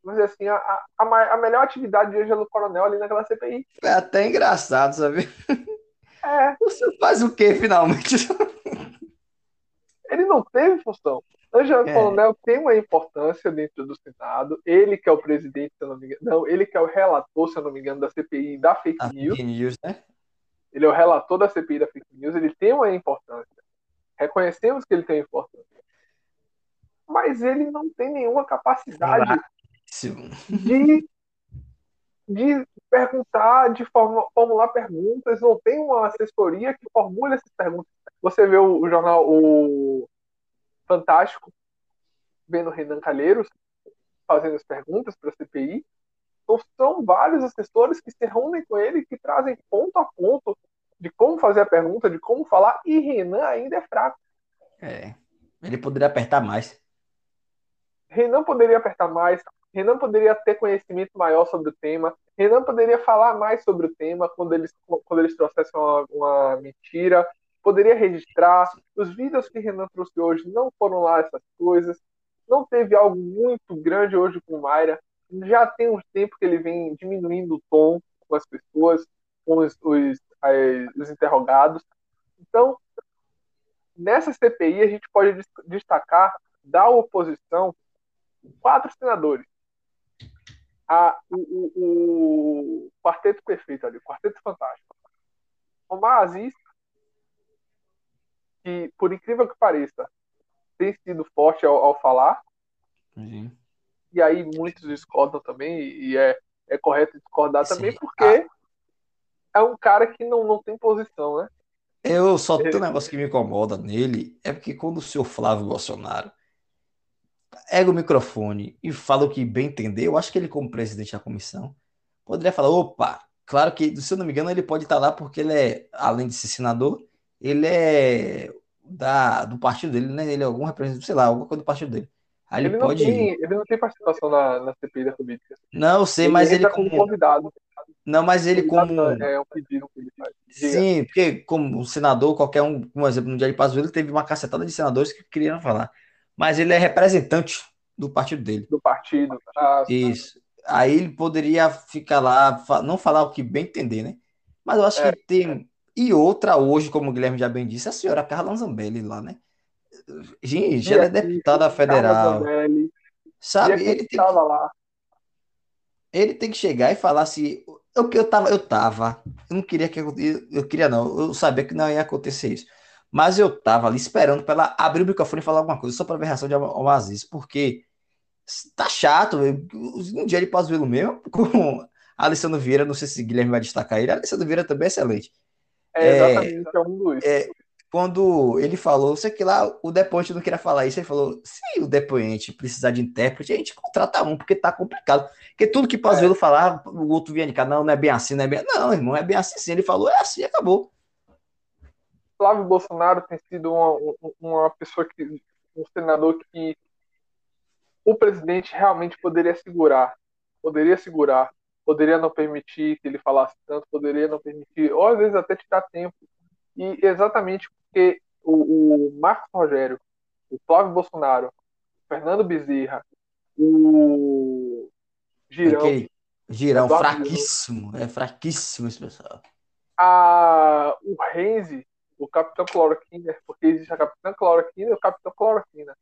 vamos dizer assim, a, a, a, melhor atividade de Ângelo Coronel ali naquela CPI. É até engraçado, sabe? É. Você faz o que finalmente? Ele não teve função. Ângelo é. Coronel tem uma importância dentro do Senado. Ele que é o presidente, se eu não me engano. Não, ele que é o relator, se eu não me engano, da CPI da fake a news. Fake news né? Ele é o relator da CPI da fake news. Ele tem uma importância. Reconhecemos que ele tem importância. Mas ele não tem nenhuma capacidade de, de perguntar, de formular perguntas. Não tem uma assessoria que formule essas perguntas. Você vê o, jornal, o Fantástico, vendo Renan Calheiros fazendo as perguntas para a CPI. Então, são vários assessores que se reúnem com ele, que trazem ponto a ponto de como fazer a pergunta, de como falar, e Renan ainda é fraco. É, ele poderia apertar mais. Renan poderia apertar mais, Renan poderia ter conhecimento maior sobre o tema, Renan poderia falar mais sobre o tema quando eles, quando eles trouxessem uma, uma mentira, poderia registrar. Os vídeos que Renan trouxe hoje não foram lá essas coisas. Não teve algo muito grande hoje com o Mayra. Já tem um tempo que ele vem diminuindo o tom com as pessoas, com os, os, os interrogados. Então, nessa CPI, a gente pode destacar da oposição quatro senadores. A, o, o, o quarteto perfeito ali, o quarteto fantástico. Omar Aziz, que, por incrível que pareça, tem sido forte ao, ao falar. Uhum. E aí muitos discordam também, e é, é correto discordar Sim. também, porque ah. é um cara que não, não tem posição, né? Eu só tenho um negócio que me incomoda nele, é porque quando o senhor Flávio Bolsonaro pega o microfone e fala o que bem entender, eu acho que ele, como presidente da comissão, poderia falar: opa, claro que, se eu não me engano, ele pode estar lá porque ele é, além de ser senador, ele é da, do partido dele, né? Ele é algum representante, sei lá, alguma coisa do partido dele. Aí ele, ele pode. Não tem, ele não tem participação na, na CPI da política. Não, eu sei, ele mas ele como. convidado. Não, mas ele como. É um pedido que ele faz. Sim, porque como senador, qualquer um, um exemplo, no dia de Pazuello, ele teve uma cacetada de senadores que queriam falar. Mas ele é representante do partido dele. Do partido. Ah, Isso. Aí ele poderia ficar lá, não falar o que bem entender, né? Mas eu acho é. que tem e outra hoje, como o Guilherme já bem disse, a senhora Carla Zambelli lá, né? Gente, ela é deputada federal. Sabe, ele tem, lá. ele tem que chegar e falar assim, eu que eu tava, eu tava, eu não queria que eu, eu queria não, eu sabia que não ia acontecer isso. Mas eu tava ali esperando para ela abrir o microfone e falar alguma coisa, só para ver a reação de Almaziz, porque tá chato, um dia de Pazuelo mesmo, com a Alessandro Vieira, não sei se Guilherme vai destacar ele, Alessandro Vieira também é excelente. É, exatamente, é, é um dos. É, quando ele falou, sei que lá, o depoente não queria falar isso, ele falou: se o depoente precisar de intérprete, a gente contrata um, porque tá complicado. Porque tudo que Pazuello é. falar, o outro vinha de cá, não, não é bem assim, não é bem Não, irmão, é bem assim sim. Ele falou, é assim, acabou. Flávio Bolsonaro tem sido uma, uma pessoa que, um senador que o presidente realmente poderia segurar, poderia segurar poderia não permitir que ele falasse tanto, poderia não permitir, ou às vezes até tirar tempo. E exatamente porque o, o Marcos Rogério, o Flávio Bolsonaro, o Fernando Bezerra, o Girão. Girão, fraquíssimo, Girão, é fraquíssimo esse pessoal. A, o Renzi, o Capitão Cloroquina, porque existe a Capitã Cloroquina e o Capitão Cloroquina.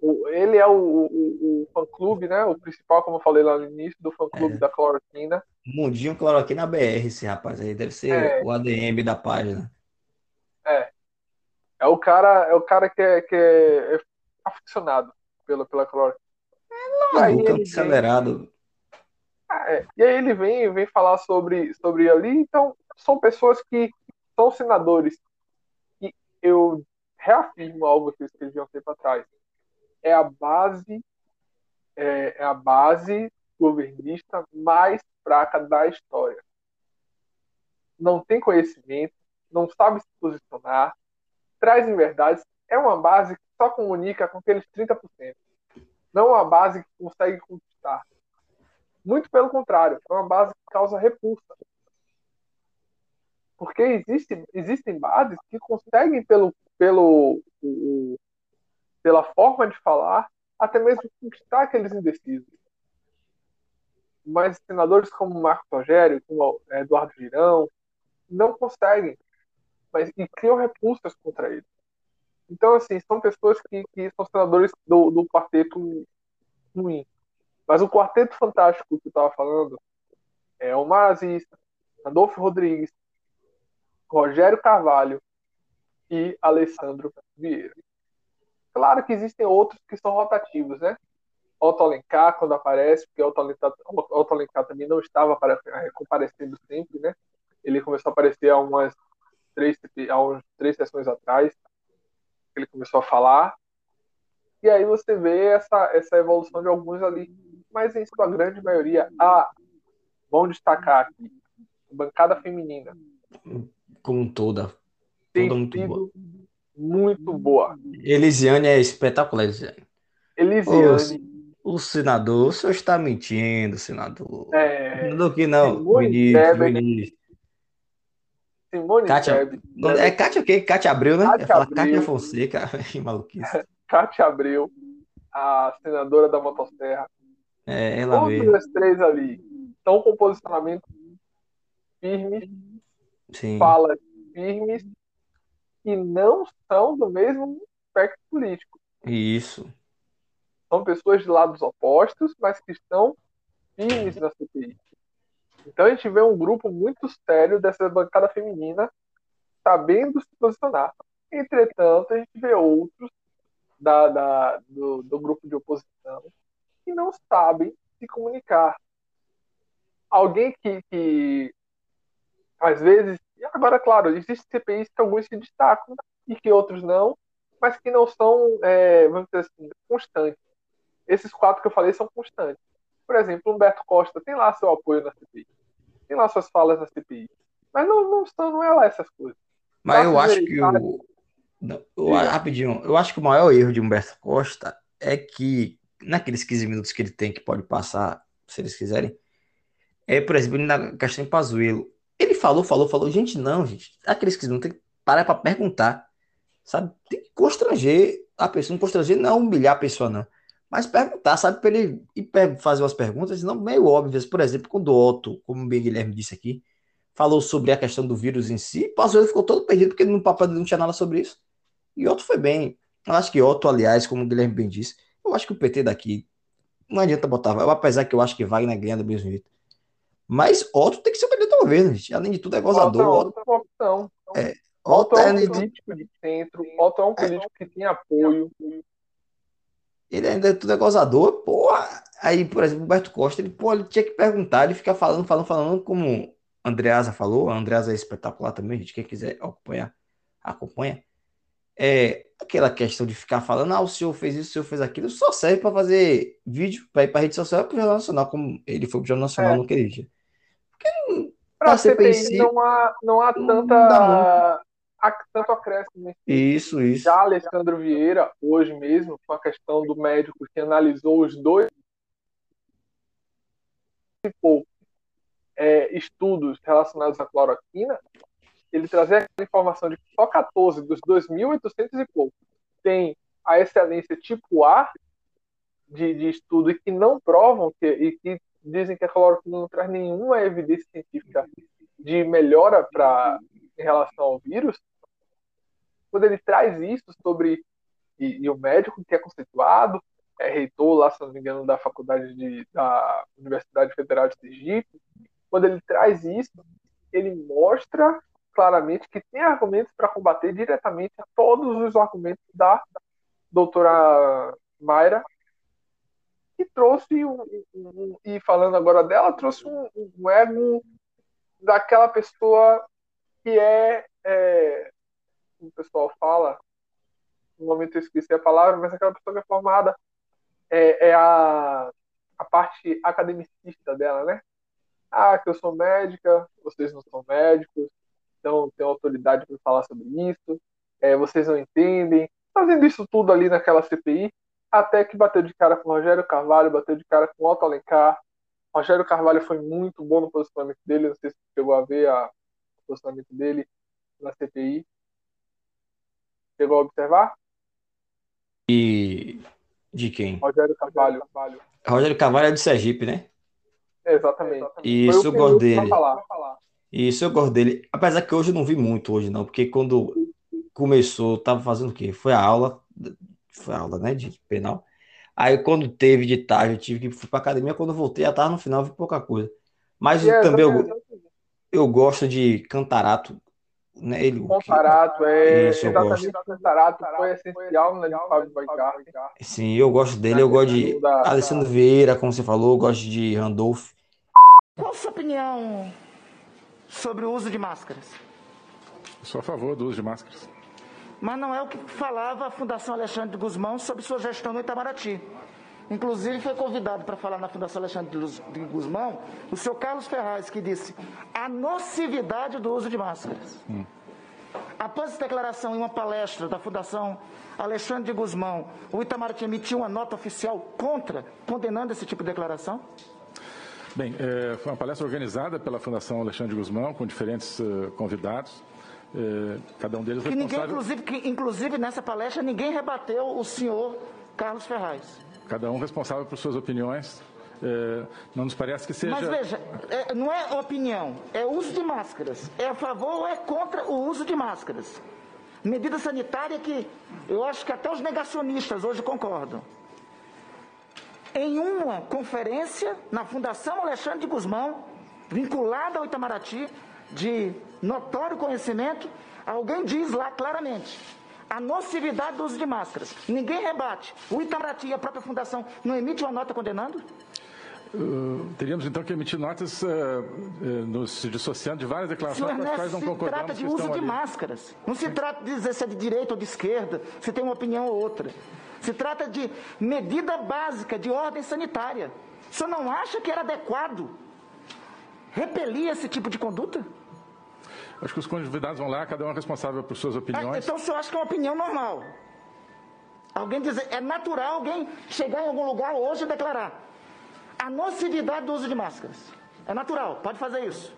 O, ele é o, o, o fã-clube, né? O principal, como eu falei lá no início, do fã-clube é. da Cloroquina. Mundinho Cloroquina BR, esse rapaz aí. Deve ser é. o ADM da página. É. É o cara, é o cara que é, que é, é aficionado pela, pela Cloroquina. É louco, acelerado. É, e aí ele vem, vem falar sobre, sobre ali. Então, são pessoas que são senadores. Eu reafirmo algo que eu escrevi há um tempo atrás é a base é, é a base governista mais fraca da história. Não tem conhecimento, não sabe se posicionar, traz verdades, é uma base que só comunica com aqueles 30%. Não é uma base que consegue conquistar. Muito pelo contrário, é uma base que causa repulsa. Porque existe, existem bases que conseguem, pelo, pelo, pela forma de falar, até mesmo conquistar aqueles indecisos. Mas senadores como Marco Rogério, como Eduardo Girão, não conseguem, mas e criam repulsas contra ele. Então, assim, são pessoas que, que são senadores do, do quarteto ruim. Mas o quarteto fantástico que eu estava falando é Omar Aziz, Adolfo Rodrigues, Rogério Carvalho e Alessandro Vieira. Claro que existem outros que são rotativos, né? Otto Alencar, quando aparece, porque Otto Alencar, Otto Alencar também não estava comparecendo sempre, né? Ele começou a aparecer há umas três, há três sessões atrás. Ele começou a falar. E aí você vê essa, essa evolução de alguns ali. Mas em sua grande maioria, ah, vamos destacar aqui, bancada feminina. Como toda. Tem toda muito boa muito boa. Elisiane é espetacular, Elisiane. Elisiane. O, o senador, o senhor está mentindo, senador. É. Senador que não, ministro, ministro. Simone Kátia, É Kátia o quê? Kátia Abreu, né? Kátia, Abreu. Kátia Fonseca, que maluquice. Kátia Abreu, a senadora da Motosserra. É, ela Todas as três ali estão com posicionamento firmes, Sim. falas firmes que não são do mesmo espectro político. Isso. São pessoas de lados opostos, mas que estão firmes na CPI. Então a gente vê um grupo muito sério dessa bancada feminina sabendo se posicionar. Entretanto, a gente vê outros da, da do, do grupo de oposição que não sabem se comunicar. Alguém que, que às vezes agora, claro, existem CPIs que alguns se destacam e que outros não, mas que não são, é, vamos dizer assim, constantes. Esses quatro que eu falei são constantes. Por exemplo, Humberto Costa tem lá seu apoio na CPI, tem lá suas falas na CPI, mas não, não, são, não é lá essas coisas. Mas eu acho que o. Não, eu, rapidinho, eu acho que o maior erro de Humberto Costa é que, naqueles 15 minutos que ele tem, que pode passar, se eles quiserem, é, por exemplo, na questão em Pazuello, ele falou, falou, falou. Gente, não, gente. Aqueles que não tem que parar para perguntar. Sabe? Tem que constranger a pessoa. Não constranger não humilhar a pessoa, não. Mas perguntar, sabe? Para ele fazer umas perguntas, não meio óbvias. Por exemplo, quando o Otto, como o Guilherme disse aqui, falou sobre a questão do vírus em si, o ele ficou todo perdido porque no papel não tinha nada sobre isso. E Otto foi bem. Eu acho que Otto, aliás, como o Guilherme bem disse, eu acho que o PT daqui não adianta botar, apesar que eu acho que Wagner ganha do mesmo jeito. Mas Otto tem que ser governo, gente. Além de tudo, é gozador. Otto é uma opção. É, Otto, Otto é um político de centro. Otto é um político é. que tem apoio. Ele ainda é tudo é gozador. Porra. Aí, por exemplo, o Roberto Costa, ele, pô, ele tinha que perguntar, ele fica falando, falando, falando, como a Andreasa falou. A Andreasa é espetacular também, gente. Quem quiser acompanhar, acompanha. É, aquela questão de ficar falando, ah, o senhor fez isso, o senhor fez aquilo, só serve para fazer vídeo, para ir para rede social, para o Jornal Nacional, como ele foi para o Jornal Nacional é. naquele dia. Para a CPI si, não há, não há tanta. Há tanto acréscimo. Isso, isso. Já Alessandro Vieira, hoje mesmo, com a questão do médico que analisou os dois é, estudos relacionados à cloroquina, ele trazia a informação de que só 14 dos 2.800 e pouco tem a excelência tipo A de, de estudo e que não provam que, e que dizem que a cloroquina não traz nenhuma evidência científica de melhora para em relação ao vírus, quando ele traz isso sobre e, e, o médico que é conceituado, é reitor lá, se não me engano, da faculdade de, da Universidade Federal de Sergipe, quando ele traz isso, ele mostra claramente que tem argumentos para combater diretamente todos os argumentos da doutora Mayra trouxe um, um, e falando agora dela trouxe um, um, ego daquela pessoa que é, é o pessoal fala no momento eu esqueci a palavra mas aquela pessoa que é formada é, é a, a parte academicista dela né? Ah que eu sou médica vocês não são médicos então tem autoridade para falar sobre isso é, vocês não entendem. Fazendo isso tudo ali naquela CPI até que bateu de cara com o Rogério Carvalho, bateu de cara com o Otto Alencar. Rogério Carvalho foi muito bom no posicionamento dele, não sei se você chegou a ver a, o posicionamento dele na CPI. Chegou a observar? E de quem? Rogério Carvalho. Rogério Carvalho é do Sergipe, né? exatamente. Isso eu gosto dele. Isso eu gosto dele. Apesar que hoje eu não vi muito hoje, não, porque quando começou, tava fazendo o quê? Foi a aula, aula, né, de penal. Aí quando teve de tarde, eu tive que ir pra academia, quando eu voltei, já tava no final, vi pouca coisa. Mas yeah, também eu, eu gosto de Cantarato, né? Ele, Cantarato, é Isso, exatamente o Cantarato foi essencial de Fábio Baigart. Sim, eu gosto dele, eu gosto de Alessandro. Vieira, como você falou, eu gosto de Randolph. Qual a sua opinião sobre o uso de máscaras? sou a favor do uso de máscaras mas não é o que falava a Fundação Alexandre de Guzmão sobre sua gestão no Itamaraty. Inclusive foi convidado para falar na Fundação Alexandre de Guzmão o senhor Carlos Ferraz, que disse a nocividade do uso de máscaras. Hum. Após essa declaração em uma palestra da Fundação Alexandre de Guzmão, o Itamaraty emitiu uma nota oficial contra, condenando esse tipo de declaração? Bem, é, foi uma palestra organizada pela Fundação Alexandre de Guzmão, com diferentes uh, convidados. É, cada um deles que ninguém, inclusive, que, inclusive, nessa palestra, ninguém rebateu o senhor Carlos Ferraz. Cada um responsável por suas opiniões. É, não nos parece que seja. Mas veja, é, não é opinião, é uso de máscaras. É a favor ou é contra o uso de máscaras? Medida sanitária que eu acho que até os negacionistas hoje concordam. Em uma conferência na Fundação Alexandre de Guzmão, vinculada ao Itamaraty, de notório conhecimento, alguém diz lá claramente a nocividade do uso de máscaras. Ninguém rebate. O Itamaraty e a própria fundação não emite uma nota condenando? Uh, teríamos então que emitir notas uh, uh, nos dissociando de várias declarações com as quais não se concordamos. trata de uso de ali. máscaras. Não se trata de dizer se é de direita ou de esquerda, se tem uma opinião ou outra. Se trata de medida básica de ordem sanitária. O senhor não acha que era adequado repelir esse tipo de conduta? Acho que os convidados vão lá, cada um é responsável por suas opiniões. É, então o senhor acha que é uma opinião normal? Alguém dizer, é natural alguém chegar em algum lugar hoje e declarar a nocividade do uso de máscaras. É natural, pode fazer isso.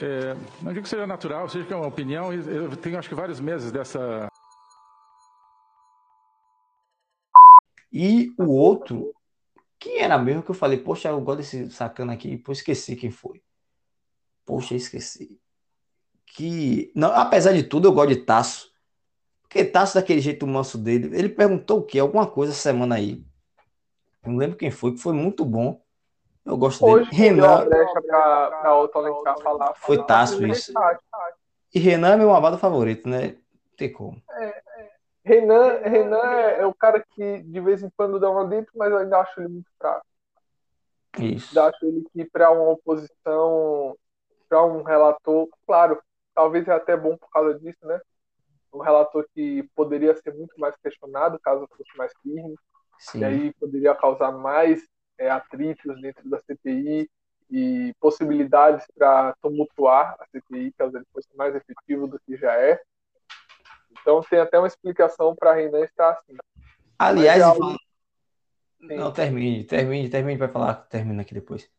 É, não digo que seja natural, seja que é uma opinião. Eu tenho acho que vários meses dessa. E o outro, quem era mesmo que eu falei, poxa, eu gosto desse sacana aqui, depois esqueci quem foi. Poxa, esqueci. Que, não, apesar de tudo, eu gosto de Tasso. Porque Tasso, daquele jeito manso dele, ele perguntou o quê? Alguma coisa essa semana aí. Não lembro quem foi, que foi muito bom. Eu gosto Hoje, dele. Renan. Pra, pra falar, foi Tasso isso. E Renan é meu amado favorito, né? Não tem como. É, é. Renan, Renan é, o cara que de vez em quando dá uma dentro, mas eu ainda acho ele muito fraco. Isso. Eu acho ele que para uma oposição para um relator, claro, talvez é até bom por causa disso, né? Um relator que poderia ser muito mais questionado caso fosse mais firme, Sim. e aí poderia causar mais é, atritos dentro da CPI e possibilidades para tumultuar a CPI, caso ele fosse mais efetivo do que já é. Então tem até uma explicação para a Renan estar assim. Aliás, é algo... não termine, termine, termine, vai falar, termina aqui depois.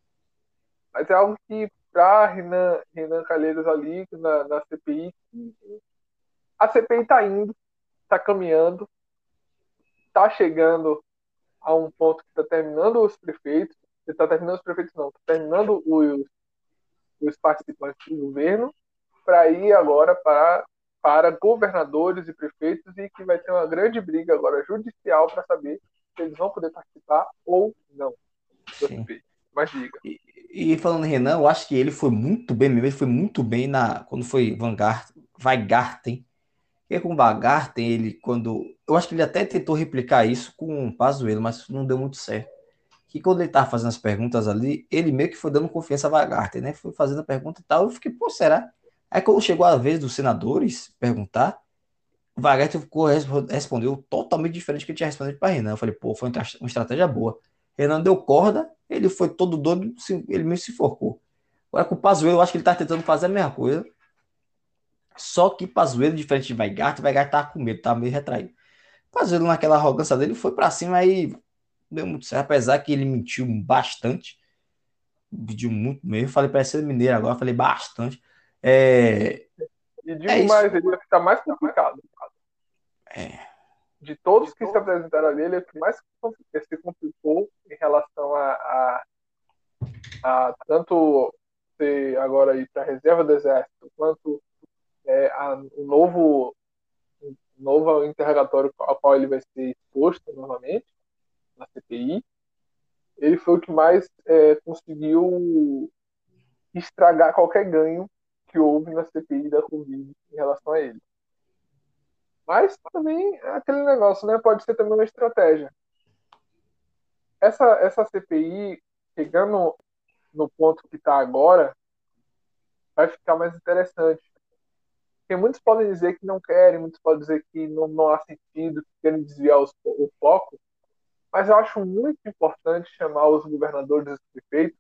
Mas é algo que para Renan, Renan Calheiros ali na, na CPI. A CPI está indo, está caminhando, está chegando a um ponto que está terminando os prefeitos, está terminando os prefeitos não, está terminando os, os participantes do governo, para ir agora para, para governadores e prefeitos e que vai ter uma grande briga agora judicial para saber se eles vão poder participar ou não. Mas diga. E, e falando em Renan, eu acho que ele foi muito bem mesmo, ele foi muito bem na quando foi Vanguard, Weigarten. E com o ele quando eu acho que ele até tentou replicar isso com o Pazuello, mas não deu muito certo. Que quando ele estava fazendo as perguntas ali, ele meio que foi dando confiança a Weigarten, né? Foi fazendo a pergunta e tal, eu fiquei, pô, será? Aí quando chegou a vez dos senadores perguntar, o ficou, respondeu totalmente diferente do que ele tinha respondido para Renan. Eu falei, pô, foi uma estratégia boa. Renan deu corda, ele foi todo doido, ele mesmo se forcou. Agora com o Pazuello, eu acho que ele tá tentando fazer a mesma coisa. Só que Pazuello, diferente de Weigart, Weigart tá com medo, tá meio retraído. Pazuello, naquela arrogância dele, foi para cima aí deu muito certo, apesar que ele mentiu bastante. Pediu muito mesmo. Falei para ser mineiro agora, falei bastante. É... E digo é mais, ele ia ficar mais complicado. É. De todos que se apresentaram ali, ele é o que mais se complicou em relação a, a, a tanto ser agora ir para a reserva do exército, quanto é, a, o novo novo interrogatório ao qual ele vai ser exposto novamente na CPI, ele foi o que mais é, conseguiu estragar qualquer ganho que houve na CPI da Covid em relação a ele. Mas também é aquele negócio, né? Pode ser também uma estratégia. Essa, essa CPI, chegando no ponto que está agora, vai ficar mais interessante. Porque muitos podem dizer que não querem, muitos podem dizer que não, não há sentido, que querem desviar os, o foco, mas eu acho muito importante chamar os governadores e os prefeitos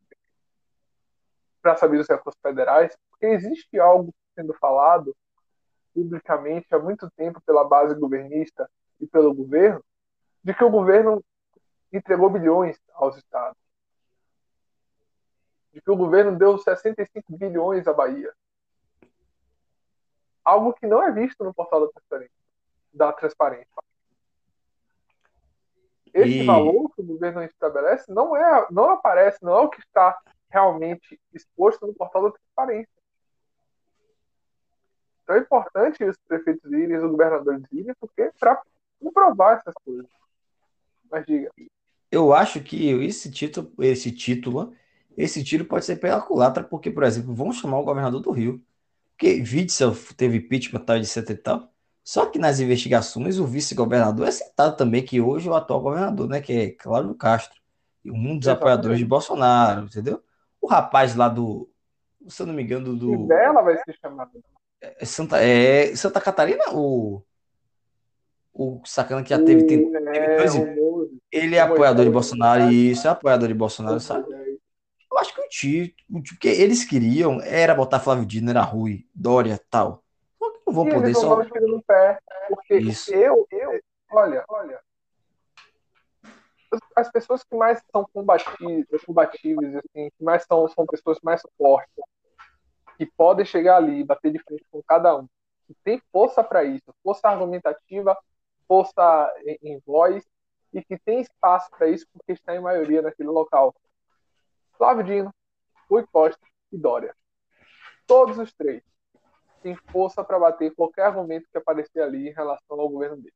para saber os recursos federais, porque existe algo sendo falado publicamente há muito tempo pela base governista e pelo governo, de que o governo entregou bilhões aos estados. De que o governo deu 65 bilhões à Bahia. Algo que não é visto no portal da transparência. Da transparência. Esse e... valor que o governo estabelece não, é, não aparece, não é o que está realmente exposto no portal da transparência. Então é importante os prefeitos irem, os governadores irem, porque para comprovar essas coisas. Mas diga. Eu acho que esse título, esse título, esse tiro pode ser pela culatra, porque, por exemplo, vamos chamar o governador do Rio. Porque Witzel teve impeachment tal de etc e tal. Só que nas investigações o vice-governador é citado também, que hoje é o atual governador, né? Que é Cláudio Castro. Um dos apoiadores de Bolsonaro, entendeu? O rapaz lá do. Se eu não me engano, do. dela vai ser chamado. É Santa, é Santa Catarina, o. O sacana que já teve. Tem, teve dois, ele é apoiador de Bolsonaro, e isso é apoiador de Bolsonaro, sabe? Eu acho que o título, porque eles queriam era botar Flávio Dino, era Rui, Dória tal. Não vou poder só. No pé, porque isso. eu, eu, olha, olha, as pessoas que mais são combatíveis, combatíveis assim, que mais são, são pessoas mais fortes, que podem chegar ali e bater de frente com cada um, que tem força para isso, força argumentativa, força em, em voz, e que tem espaço para isso porque está em maioria naquele local. Flávio Dino, Rui Costa e Dória. Todos os três têm força para bater qualquer argumento que aparecer ali em relação ao governo dele.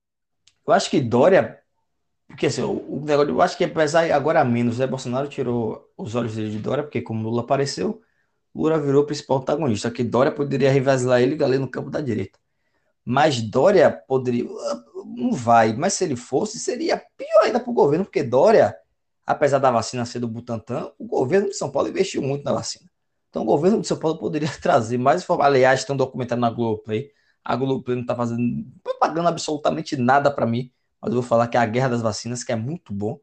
Eu acho que Dória porque assim, o, negócio, eu acho que apesar agora menos, né? Bolsonaro tirou os olhos dele de Dória, porque como Lula apareceu, Lula virou o principal antagonista. Que Dória poderia rivalizar ele ali no campo da direita. Mas Dória poderia. Não vai, mas se ele fosse, seria pior ainda para o governo, porque Dória, apesar da vacina ser do Butantan, o governo de São Paulo investiu muito na vacina. Então o governo de São Paulo poderia trazer mais informações. Aliás, tem um documentário na Globoplay. A Globoplay não está fazendo, pagando absolutamente nada para mim mas eu vou falar que é a Guerra das Vacinas, que é muito bom,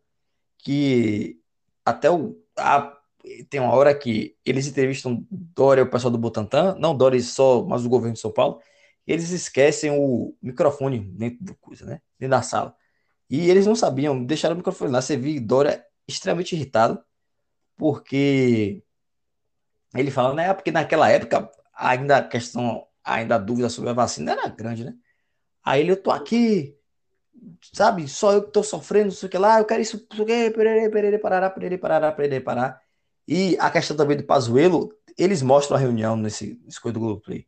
que até o, a, tem uma hora que eles entrevistam Dória, o pessoal do Butantan, não Dória só, mas o governo de São Paulo, eles esquecem o microfone dentro da coisa, né? Dentro da sala. E eles não sabiam, deixaram o microfone lá. Você viu Dória extremamente irritado, porque ele fala, né? Porque naquela época, ainda a questão, ainda a dúvida sobre a vacina era grande, né? Aí ele, eu tô aqui, sabe, só eu que tô sofrendo, não sei o que lá, eu quero isso, não sei o que, perere, perere, parará, perere, parará, perere, parará. E a questão também do Pazuello, eles mostram a reunião nesse, coisa do Globoplay.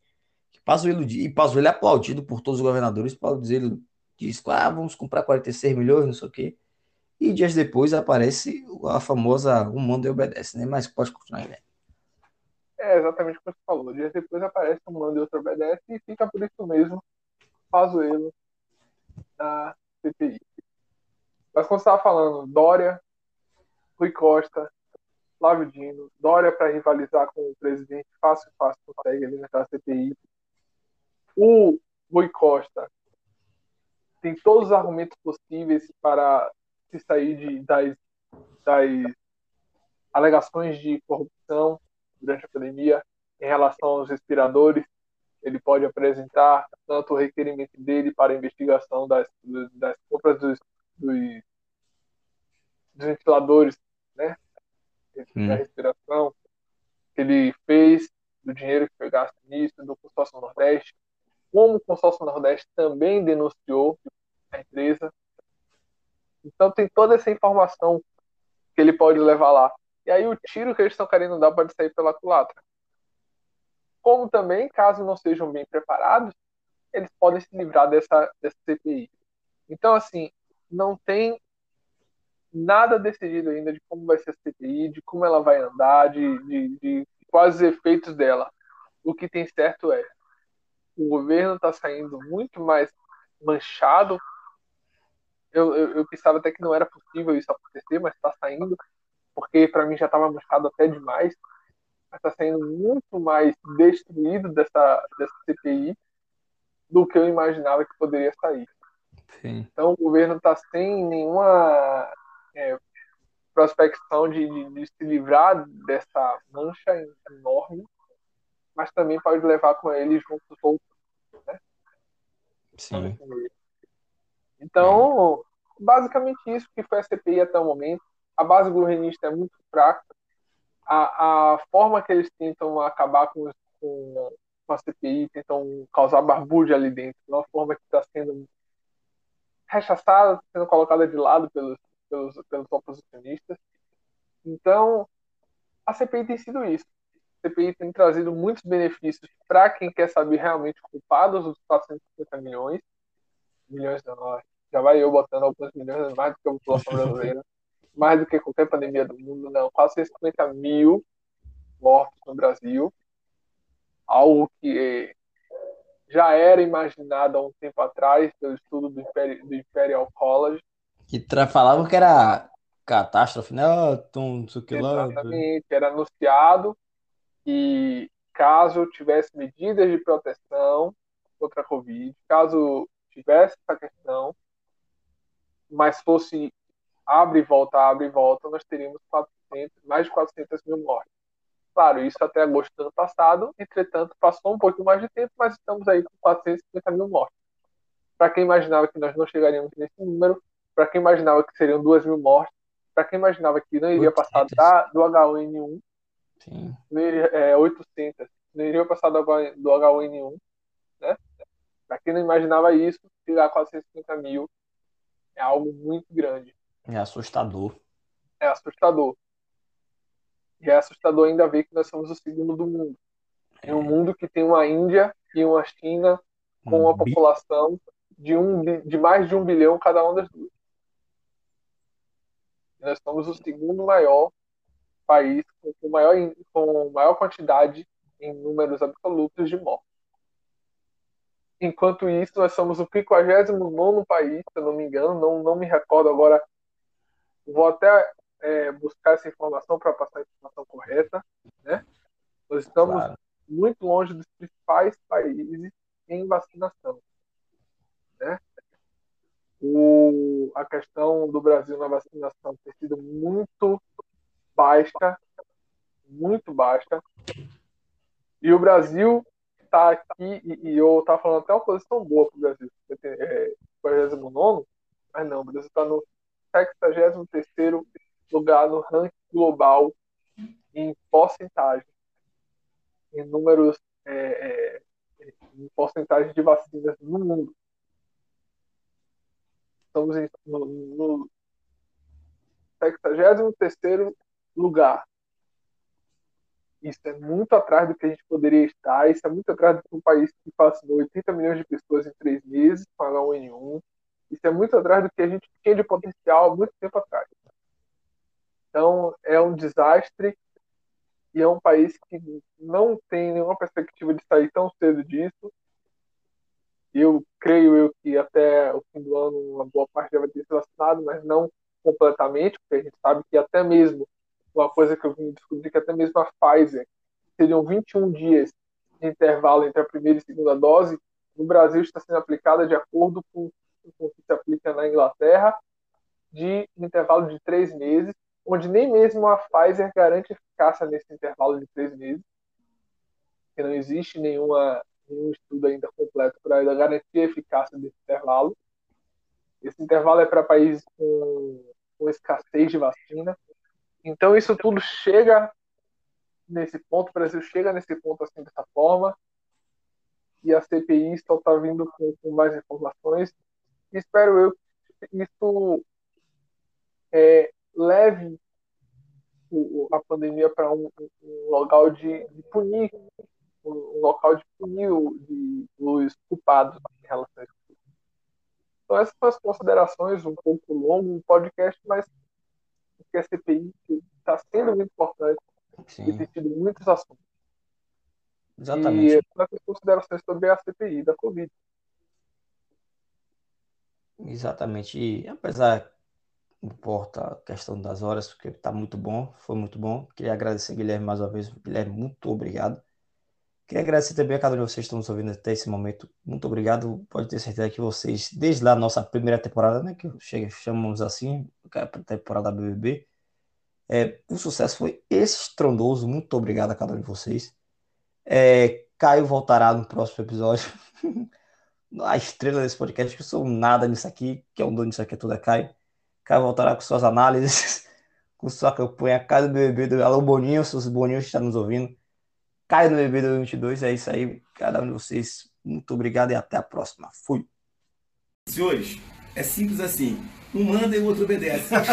Pazuello, e Pazuello é aplaudido por todos os governadores, Pazuello diz, ah, vamos comprar 46 milhões, não sei o que. E dias depois aparece a famosa manda e obedece, né? Mas pode continuar né? É exatamente o que você falou. Dias depois aparece um manda e outro obedece e fica por isso mesmo Pazuello da CPI. Mas quando você estava falando Dória, Rui Costa, Flávio Dino, Dória para rivalizar com o presidente, fácil, fácil, consegue alimentar a CPI. O Rui Costa tem todos os argumentos possíveis para se sair de, das, das alegações de corrupção durante a pandemia em relação aos respiradores ele pode apresentar tanto o requerimento dele para investigação das, das compras dos, dos, dos ventiladores, né? Hum. Da respiração, que ele fez, do dinheiro que foi gasto nisso, do consórcio Nordeste, como o consórcio Nordeste também denunciou a empresa. Então tem toda essa informação que ele pode levar lá. E aí o tiro que eles estão querendo dar pode sair pela culatra. Como também, caso não sejam bem preparados, eles podem se livrar dessa, dessa CPI. Então, assim, não tem nada decidido ainda de como vai ser a CPI, de como ela vai andar, de, de, de quais os efeitos dela. O que tem certo é o governo está saindo muito mais manchado. Eu, eu, eu, pensava até que não era possível isso acontecer, mas está saindo, porque para mim já estava manchado até demais. Está saindo muito mais destruído dessa, dessa CPI do que eu imaginava que poderia sair. Sim. Então o governo está sem nenhuma é, prospecção de, de, de, se livrar dessa mancha enorme, mas também pode levar com ele juntos outros. Né? Sim. Então, basicamente isso que foi a CPI até o momento. A base governista é muito fraca. A, a forma que eles tentam acabar com, com, com a CPI, tentam causar barbúrdia ali dentro, é uma forma que está sendo rechaçada, sendo colocada de lado pelos, pelos, pelos oposicionistas. Então, a CPI tem sido isso. A CPI tem trazido muitos benefícios para quem quer saber realmente o culpado dos 450 milhões. Milhões não, já vai eu botando alguns milhões, mais do que a população brasileira, mais do que qualquer pandemia do mundo, não. 450 mil mortos no Brasil. Algo que já era imaginado há um tempo atrás pelo estudo do Imperial College. Que falavam que era catástrofe, né? Tum, Exatamente, era anunciado que caso tivesse medidas de proteção contra a Covid, caso tivesse essa questão, mas fosse abre e volta, abre e volta, nós teríamos 400, mais de 400 mil mortes. Claro, isso até agosto do ano passado, entretanto, passou um pouco mais de tempo, mas estamos aí com 450 mil mortes. Para quem imaginava que nós não chegaríamos nesse número, para quem imaginava que seriam 2 mil mortes, para quem imaginava que não iria passar da, do H1N1, Sim. Não iria, é, 800, não iria passar do, do H1N1, né? Para quem não imaginava isso, a 450 mil é algo muito grande. É assustador. É assustador. E é assustador ainda ver que nós somos o segundo do mundo. Em um mundo que tem uma Índia e uma China com uma população de, um, de mais de um bilhão cada uma das duas. Nós somos o segundo maior país com maior, com maior quantidade em números absolutos de mortes. Enquanto isso, nós somos o 59 país, se eu não me engano, não, não me recordo agora. Vou até é, buscar essa informação para passar a informação correta, né? Nós estamos claro. muito longe dos principais países em vacinação, né? O, a questão do Brasil na vacinação tem sido muito baixa, muito baixa. E o Brasil está aqui, e, e eu estava falando até uma posição boa para o Brasil, é, 49, mas não, o Brasil está no 63 lugar no ranking global em porcentagem, em números, é, é, em porcentagem de vacinas no mundo. Estamos em, no, no 63 lugar. Isso é muito atrás do que a gente poderia estar, isso é muito atrás que um país que vacinou 80 milhões de pessoas em três meses com H1N1. Isso é muito atrás do que a gente tinha de potencial há muito tempo atrás. Então, é um desastre e é um país que não tem nenhuma perspectiva de sair tão cedo disso. Eu creio eu que até o fim do ano uma boa parte já vai ter se vacinado, mas não completamente, porque a gente sabe que até mesmo uma coisa que eu vim descobrir que até mesmo a Pfizer seriam 21 dias de intervalo entre a primeira e segunda dose, no Brasil está sendo aplicada de acordo com o que se aplica na Inglaterra, de intervalo de três meses, onde nem mesmo a Pfizer garante eficácia nesse intervalo de três meses, que não existe nenhuma, nenhum estudo ainda completo para garantir a eficácia desse intervalo. Esse intervalo é para países com, com escassez de vacina. Então isso tudo chega nesse ponto, o Brasil chega nesse ponto assim dessa forma, e a CPI só está vindo com, com, mais informações. Espero eu que isso é, leve o, a pandemia para um, um, local de, de punir, um, um, local de punir de, os culpados em relação a isso. Então essas são as considerações, um pouco longo, um podcast, mas que a CPI está sendo muito importante Sim. e tem tido muitos assuntos. Exatamente. E essas considerações sobre a CPI da Covid. Exatamente. E apesar importa a questão das horas, porque está muito bom, foi muito bom. Queria agradecer, Guilherme, mais uma vez. Guilherme, muito obrigado. Queria agradecer também a cada um de vocês que estão nos ouvindo até esse momento. Muito obrigado. Pode ter certeza que vocês, desde lá nossa primeira temporada, né, que chega, chamamos assim, a temporada BBB, é, o sucesso foi estrondoso. Muito obrigado a cada um de vocês. É, Caio voltará no próximo episódio. a estrela desse podcast, que eu sou nada nisso aqui, que é o dono disso aqui, tudo é Caio. Caio voltará com suas análises, com sua campanha Caio do BBB do Alô Boninho, seus Boninhos que estão nos ouvindo. Caio no BBB 2022, é isso aí. Cada um de vocês, muito obrigado e até a próxima. Fui. Senhores, é simples assim. Um manda e o outro obedece.